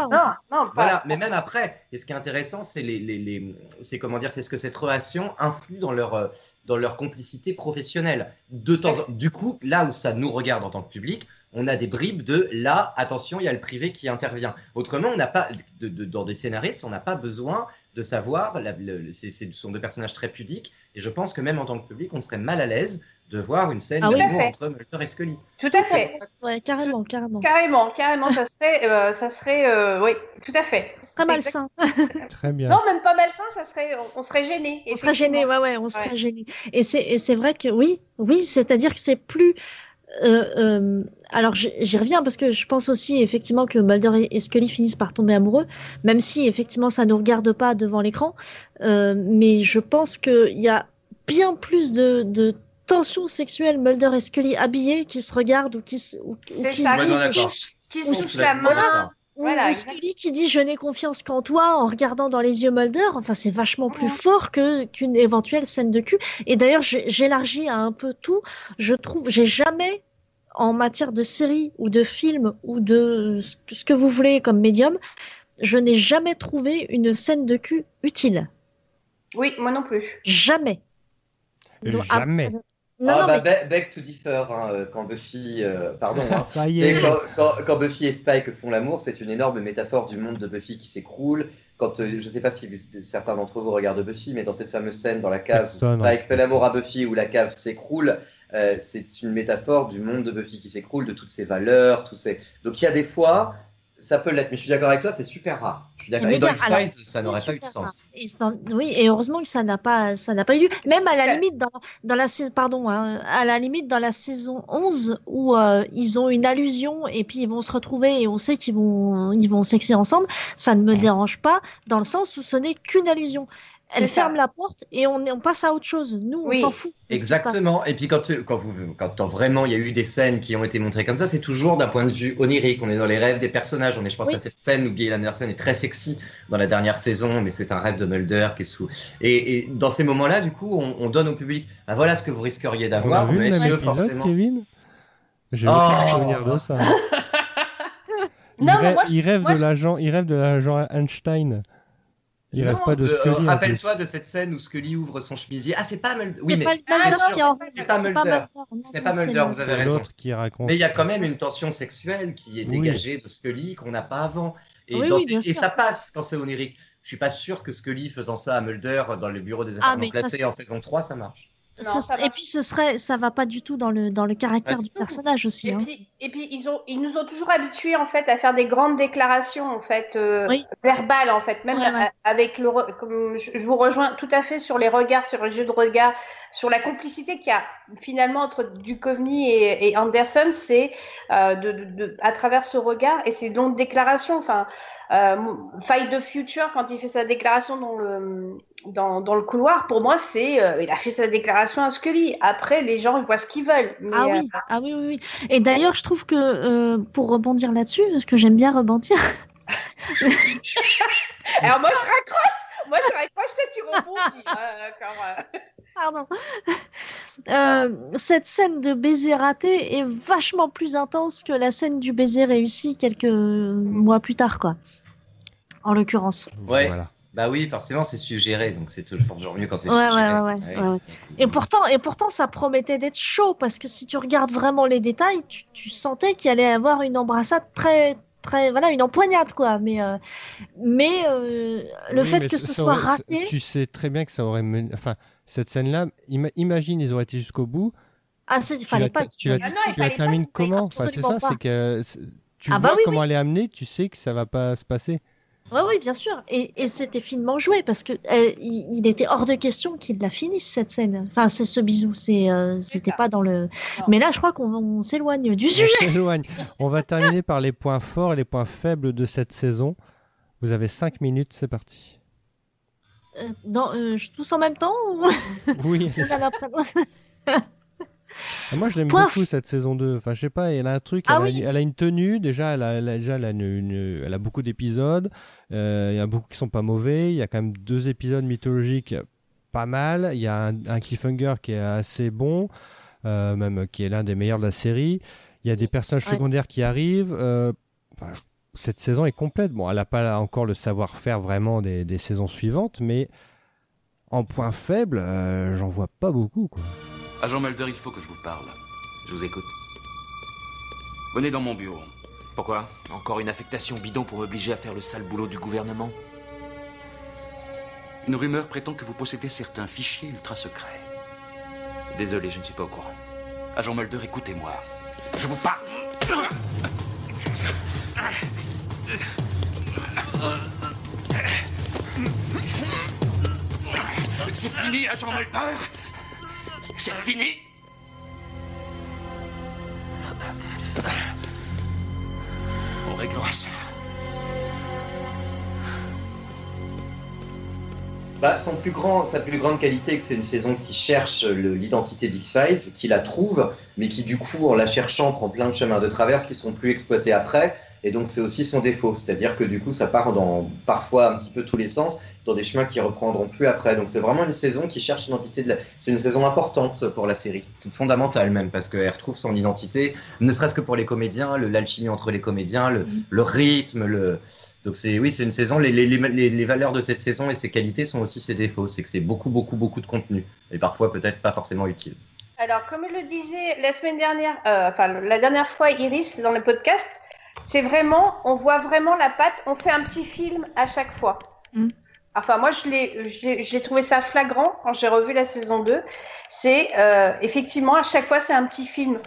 voilà, mais même après, et ce qui est intéressant, c'est les, les, les- c'est comment dire, c'est ce que cette relation influe dans leur euh, dans leur complicité professionnelle. De temps, en- du coup, là où ça nous regarde en tant que public, on a des bribes de là, attention, il y a le privé qui intervient. Autrement, on n'a pas de, de- dans des scénaristes, on n'a pas besoin de savoir. la- le- le- c'est- c'est- ce sont deux personnages très pudiques, et je pense que même en tant que public, on serait mal à l'aise de voir une scène Ah oui. entre Mulder et Scully. Tout à fait. Ouais, carrément, carrément. Carrément, carrément, ça serait, euh, ça serait, euh, oui, tout à fait. Ce serait C'est malsain. Très bien. Non, même pas malsain, ça serait, on, on serait gêné. On serait gêné, ouais, ouais, on serait Ouais. gêné. Et c'est, et c'est vrai que oui, oui, c'est-à-dire que c'est plus. euh, euh, alors j'y reviens parce que je pense aussi effectivement que Mulder et, Scully finissent par tomber amoureux, même si effectivement ça ne regarde pas devant l'écran. Euh, mais je pense qu'il y a bien plus de, de tension sexuelle Mulder et Scully habillés qui se regardent ou qui se, ou, ou qui ça, se disent. Qui Ou se se touche la Complètement main. d'accord. ou, Voilà, ou exact. Scully qui dit je n'ai confiance qu'en toi en regardant dans les yeux Mulder, enfin c'est vachement plus fort que qu'une éventuelle scène de cul. Et d'ailleurs j'élargis à un peu tout. Je trouve j'ai jamais en matière de série ou de film ou de ce- que vous voulez comme médium, je n'ai jamais trouvé une scène de cul utile. Oui, moi non plus. Jamais. Donc, ah, Jamais. Non, ah non, bah, mais be- beg to differ, hein, euh, quand Buffy, euh, pardon, hein, Ça y Et est. quand, quand- quand Buffy et Spike font l'amour, c'est une énorme métaphore du monde de Buffy qui s'écroule. Quand, euh, je ne sais pas si vous- certains d'entre vous regardent Buffy, mais dans cette fameuse scène dans la cave, où Personne. Spike fait l'amour à Buffy où la cave s'écroule, euh, c'est une métaphore du monde de Buffy qui s'écroule, de toutes ses valeurs, tous ces... Donc il y a des fois, ça peut l'être, mais je suis d'accord avec toi, c'est super rare. Je suis d'accord. Et dans X-Files, ça n'aurait pas eu de sens. Et oui, et heureusement que ça n'a pas, ça n'a pas eu. Même à la limite, dans, dans la pardon, hein, à la limite dans la saison 11 où euh, ils ont une allusion et puis ils vont se retrouver et on sait qu'ils vont, ils vont sexer ensemble, ça ne me dérange pas dans le sens où ce n'est qu'une allusion elle ferme la porte et on, on, passe à autre chose. Nous, on s'en fout. Exactement. Et puis quand, quand, vous, quand vraiment il y a eu des scènes qui ont été montrées comme ça, c'est toujours d'un point de vue onirique. On est dans les rêves des personnages. On est, je pense, à cette scène où Gail Anderson est très sexy dans la dernière saison, mais c'est un rêve de Mulder qui est sous. Et, dans ces moments-là, du coup, on, donne au public ah, voilà ce que vous risqueriez d'avoir. Mais forcément. Kevin? J'ai oh souvenir de ça. il, non, rêve, moi, il, rêve de l'agent, il rêve de l'agent Einstein. Il rêve pas de Scully. Rappelle-toi de cette scène où Scully ouvre son chemisier. Ah, c'est pas Mulder. Oui, mais c'est pas Mulder. C'est pas Mulder, vous avez raison. Qui raconte. Mais il y a quand même une tension sexuelle qui est dégagée de Scully qu'on n'a pas avant. Et, et ça passe quand c'est onirique. Je suis pas sûr que Scully faisant ça à Mulder dans le bureau des affaires ah, en saison 3, ça marche et puis ce serait, ça va pas du tout dans le dans le caractère du personnage aussi. Et, hein. puis, et puis ils ont ils nous ont toujours habitués en fait à faire des grandes déclarations en fait euh, verbales en fait. Même avec le comme je, vous rejoins tout à fait sur les regards sur le jeu de regard sur la complicité qu'il y a finalement entre Duchovny et, et Anderson c'est euh, de, de, à travers ce regard et ces longues déclarations. Enfin euh, Fight the Future, quand il fait sa déclaration dans le, dans, dans le couloir, pour moi, c'est euh, il a fait sa déclaration à Scully. Après, les gens, ils voient ce qu'ils veulent. ah, oui. Euh, ah oui, oui, oui. Et d'ailleurs, je trouve que, euh, pour rebondir là-dessus, parce que j'aime bien rebondir. Alors, moi, je raccroche. Moi, je raccroche, toi, tu rebondis. Hein, Pardon. cette scène de baiser raté est vachement plus intense que la scène du baiser réussi quelques mois plus tard, quoi en l'occurrence. Ouais. Bah oui, forcément, c'est suggéré, donc c'est toujours mieux quand c'est ouais, suggéré. Ouais, ouais, et, pourtant, et pourtant, ça promettait d'être chaud, parce que si tu regardes vraiment les détails, tu, sentais qu'il allait avoir une embrassade très, très, voilà, une empoignade, quoi. Mais, euh, mais euh, le fait que ce soit raté. Tu sais très bien que ça aurait mené. Enfin, cette scène-là, imagine, ils auraient été jusqu'au bout. Ah, il fallait pas. Tu la, termines comment? C'est ça, c'est que tu ah bah vois comment elle est amenée, tu sais que ça va pas se passer. Oui, oui, bien sûr. Et, c'était finement joué parce que euh, il, était hors de question qu'il la finisse cette scène. Enfin, c'est ce bisou. C'est, euh, c'était pas dans le. Mais là, je crois qu'on s'éloigne du sujet. On s'éloigne. On va terminer par les points forts et les points faibles de cette saison. Vous avez 5 minutes, c'est parti. Euh, dans, tous en même temps Oui. Ah, moi, je l'aime beaucoup cette saison 2. Enfin, je sais pas, elle a un truc, ah elle, a, une tenue. Déjà, elle a, déjà, elle a, elle a beaucoup d'épisodes. Euh, il y a beaucoup qui sont pas mauvais. Il y a quand même deux épisodes mythologiques pas mal. Il y a un, cliffhanger qui est assez bon, euh, même qui est l'un des meilleurs de la série. Il y a des personnages secondaires qui arrivent. Euh, cette saison est complète. Bon, elle n'a pas encore le savoir-faire vraiment des, des, saisons suivantes, mais en point faible, j'en vois pas beaucoup, quoi. Agent Mulder, il faut que je vous parle. Je vous écoute. Venez dans mon bureau. Pourquoi? Encore une affectation bidon pour m'obliger à faire le sale boulot du gouvernement? Une rumeur prétend que vous possédez certains fichiers ultra secrets. Désolé, je ne suis pas au courant. Agent Mulder, écoutez-moi. Je vous parle. C'est fini, agent Mulder c'est fini On réglera ça. Bah, son plus sa plus grande qualité, c'est une saison qui cherche l'identité d'X-Files, qui la trouve, mais qui du coup, en la cherchant, prend plein de chemins de traverse qui sont plus exploités après. Et donc, c'est aussi son défaut. C'est-à-dire que du coup, ça part dans parfois un petit peu tous les sens dans des chemins qui reprendront plus après. Donc c'est vraiment une saison qui cherche l'identité de la... C'est une saison importante pour la série, fondamentale même, parce qu'elle retrouve son identité, ne serait-ce que pour les comédiens, l'alchimie entre les comédiens, le, mm. le rythme, le... Donc c'est oui, c'est une saison. Les, les, les, les, valeurs de cette saison et ses qualités sont aussi ses défauts. C'est que c'est beaucoup, beaucoup, beaucoup de contenu et parfois peut-être pas forcément utile. Alors, comme je le disais la semaine dernière, euh, enfin la dernière fois, Iris dans le podcast, c'est vraiment, on voit vraiment la patte. On fait un petit film à chaque fois. Mm. Enfin, moi, je l'ai trouvé ça flagrant quand j'ai revu la saison 2. C'est euh, effectivement, à chaque fois, c'est un petit film.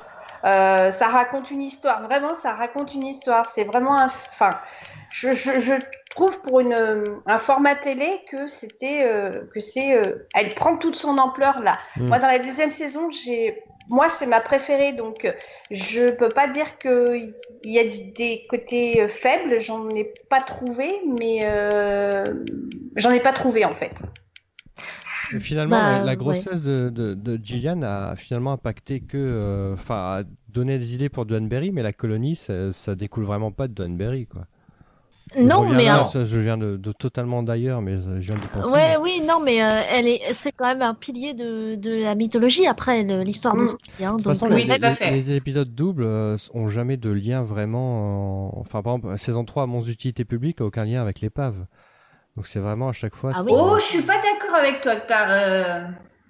Euh, ça raconte une histoire. Vraiment, ça raconte une histoire. C'est vraiment un. Enfin, je, je, trouve pour une, euh, un format télé que c'était euh, que c'est euh, elle prend toute son ampleur là. Mm. Moi dans la deuxième saison, j'ai moi c'est ma préférée donc euh, je peux pas dire que il y a des côtés euh, faibles, j'en ai pas trouvé mais euh, j'en ai pas trouvé en fait. Et Finalement, Bah, la, la ouais. grossesse de, de, de Gillian a finalement impacté que, euh, enfin, a donné des idées pour Duanberry, mais la colonie, ça, ça découle vraiment pas de Duanberry, quoi. Non, mais là, ça, je viens de, de totalement d'ailleurs, mais euh, je viens d'y penser. Ouais, oui, non, mais euh, elle est, c'est quand même un pilier de, de la mythologie après le- l'histoire de Mm. Scully, hein, De toute donc, façon, euh, les, à épisodes doubles euh, ont jamais de lien vraiment. en- Enfin, par exemple, saison 3, Monstre d'utilité publique, a aucun lien avec l'épave. Donc c'est vraiment à chaque fois. Ah oui. Oh, je suis pas d'accord avec toi, Tar- euh,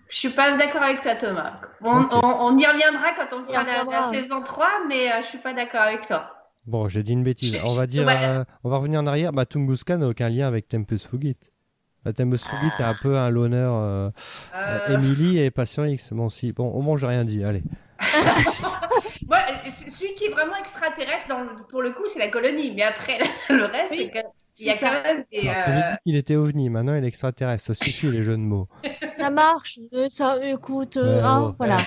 Je suis pas d'accord avec toi, Thomas. On, on- on y reviendra quand on fera la, la saison 3, mais euh, je suis pas d'accord avec toi. Bon, j'ai dit une bêtise. On va dire, Ouais. euh, on va revenir en arrière. Bah, Tunguska n'a aucun lien avec Tempus Fugit. La Tempus Fugit est un peu un l'honneur. Euh, Euh, euh, Emily et Patient X. Bon, si. Bon, au moins, j'ai rien dit. Allez. moi, euh, celui qui est vraiment extraterrestre, dans, pour le coup, c'est la colonie. Mais après, le reste, Oui, c'est que- il y c'est a ça. quand même des. Alors, euh, était ovni. Maintenant, il est extraterrestre. Ça suffit, les jeux de mots. Ça marche, euh, ça, écoute, euh, hein, oh, voilà. ouais.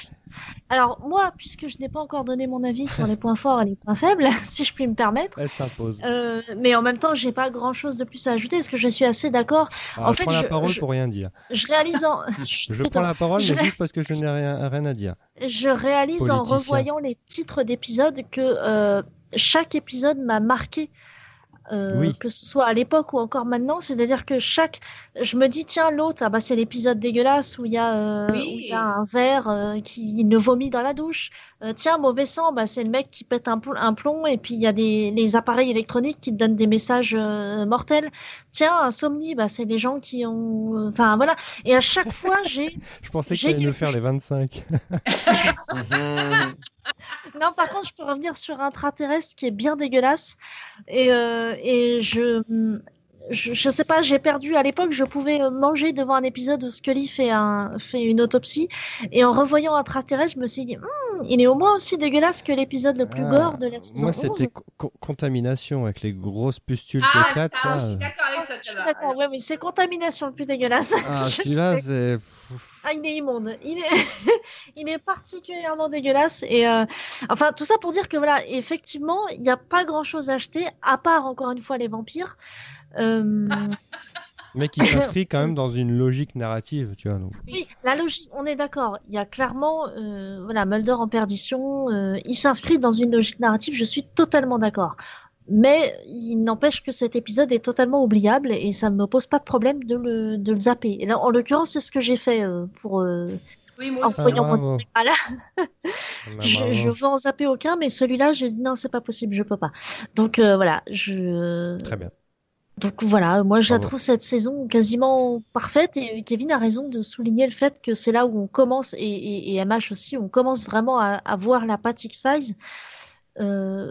Alors, moi, puisque je n'ai pas encore donné mon avis sur les points forts et les points faibles, si je puis me permettre, Elle s'impose. euh, mais en même temps, j'ai pas grand chose de plus à ajouter, parce que je suis assez d'accord. En je fait, prends la parole je- pour rien dire. Je réalise en, Je prends la parole, mais juste parce que je n'ai rien, rien à dire. je réalise en revoyant les titres d'épisodes que euh, chaque épisode m'a marqué. Euh, Oui. que ce soit à l'époque ou encore maintenant, c'est-à-dire que chaque, je me dis tiens l'autre, ah bah c'est l'épisode dégueulasse où il y a, euh, Oui. où il y a un verre euh, qui ne vomit dans la douche. Euh, tiens mauvais sang, bah c'est le mec qui pète un, pl- un plomb et puis il y a des les appareils électroniques qui te donnent des messages euh, mortels. Tiens insomnie, bah c'est des gens qui ont, enfin voilà. Et à chaque fois j'ai Je pensais que tu allais nous faire les chose. 25. Non, par contre, je peux revenir sur un intraterrestre qui est bien dégueulasse. Et, euh, et je, je. Je sais pas, j'ai perdu. À l'époque, je pouvais manger devant un épisode où Scully fait, un, fait une autopsie. Et en revoyant Intraterrestre, je me suis dit, Hmm, il est au moins aussi dégueulasse que l'épisode le plus Ah, gore de la saison Moi, 11. c'était co- co- contamination avec les grosses pustules Ah, de 4. ça, je suis d'accord avec toi, Je suis Thomas. d'accord, ouais, mais c'est contamination le plus dégueulasse. Ah, celui-là, c'est. Ah, il est immonde. Il est, il est particulièrement dégueulasse. Et euh, enfin, tout ça pour dire que voilà, effectivement, il n'y a pas grand-chose à acheter, à part encore une fois les vampires. Euh, Mais qui s'inscrit quand même dans une logique narrative, tu vois. Donc. oui, la logique, on est d'accord. Il y a clairement, euh, voilà, Mulder en perdition. euh, il s'inscrit dans une logique narrative. Je suis totalement d'accord. Mais il n'empêche que cet épisode est totalement oubliable et ça ne me pose pas de problème de le, de le zapper. Et là, en l'occurrence, c'est ce que j'ai fait euh, pour. euh, Oui, moi en. Ah, voyant mon bravo. Voilà. Ah, je, je veux en zapper aucun, mais celui-là, je dis non, c'est pas possible, je peux pas. Donc euh, voilà, je. Très bien. Donc voilà, moi je la trouve cette saison quasiment parfaite et Kevin a raison de souligner le fait que c'est là où on commence et, et, et MH aussi, on commence vraiment à, à voir la patte X-Files. Euh,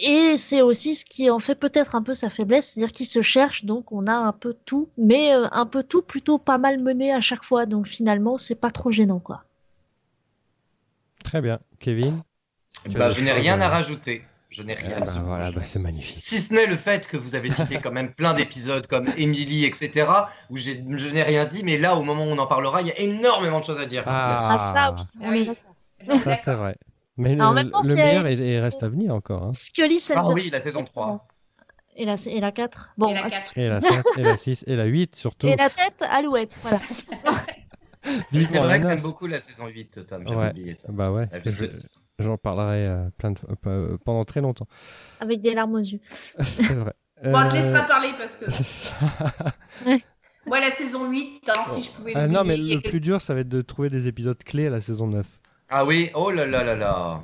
et c'est aussi ce qui en fait peut-être un peu sa faiblesse, c'est-à-dire qu'il se cherche, donc on a un peu tout, mais euh, un peu tout plutôt pas mal mené à chaque fois, donc finalement c'est pas trop gênant quoi. Très bien. Kevin Bah, as je n'ai rien à rajouter. Je n'ai rien Ah, bah, à voilà, bah, c'est magnifique. Si ce n'est le fait que vous avez cité quand même plein d'épisodes comme Emily, etc., où je n'ai rien dit, mais là, au moment où on en parlera, il y a énormément de choses à dire. Ah, Ah, ça, oui, est Oui. ça c'est vrai. Mais le, le meilleur est- est- reste à venir encore. hein. Scully, c'est Ah oui, la saison 3. Et la, et la 4. Bon, Et la ah, 4. Et la 5, et la 6, et la 8 surtout. et la tête, alouette. Voilà. C'est vrai que t'aimes beaucoup la saison 8, Tom, j'ai Ouais. oublié ça. Bah ouais, Ah, j'en parlerai euh, plein de, fois- euh, pendant très longtemps. Avec des larmes aux yeux. C'est vrai. Bon, on te Euh, laissera parler parce que moi, la saison 8, hein, si je pouvais ah, non, mais le plus dur, ça va être de trouver des épisodes clés à la saison 9. Ah oui, oh là là là là.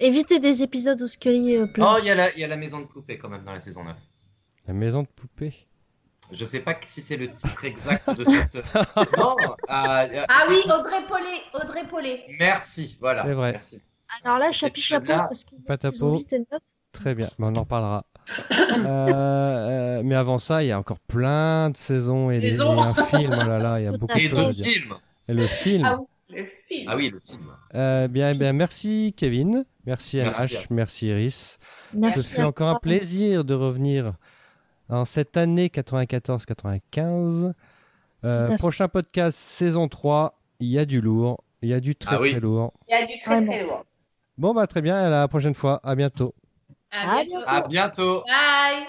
Évitez des épisodes où Scully euh, pleure. Oh, il y, a la- il y a la maison de poupée quand même dans la saison 9. La maison de poupée? Je sais pas si c'est le titre exact de cette. non, euh, euh, Ah oui, Audrey Paulet, Audrey Paulet. merci, voilà. C'est vrai. Merci. Alors là, chapi chapeau, parce que Patapo. Très bien, on en reparlera. Euh, euh, mais avant ça, il y a encore plein de saisons et des films. Oh là là, il y a beaucoup de. Films. Et le film. Ah, le film. Ah oui, le film. Euh, bien, bien, merci Kevin, merci, merci merci Iris. Merci Ce fut encore un plaisir de revenir en cette année 94-95. Euh, prochain podcast saison 3, il y a du lourd, il y a du très très lourd. Il y a du très ah très lourd. Bon, bah, très bien. À la prochaine fois. À bientôt. À bientôt. À bientôt. Bye.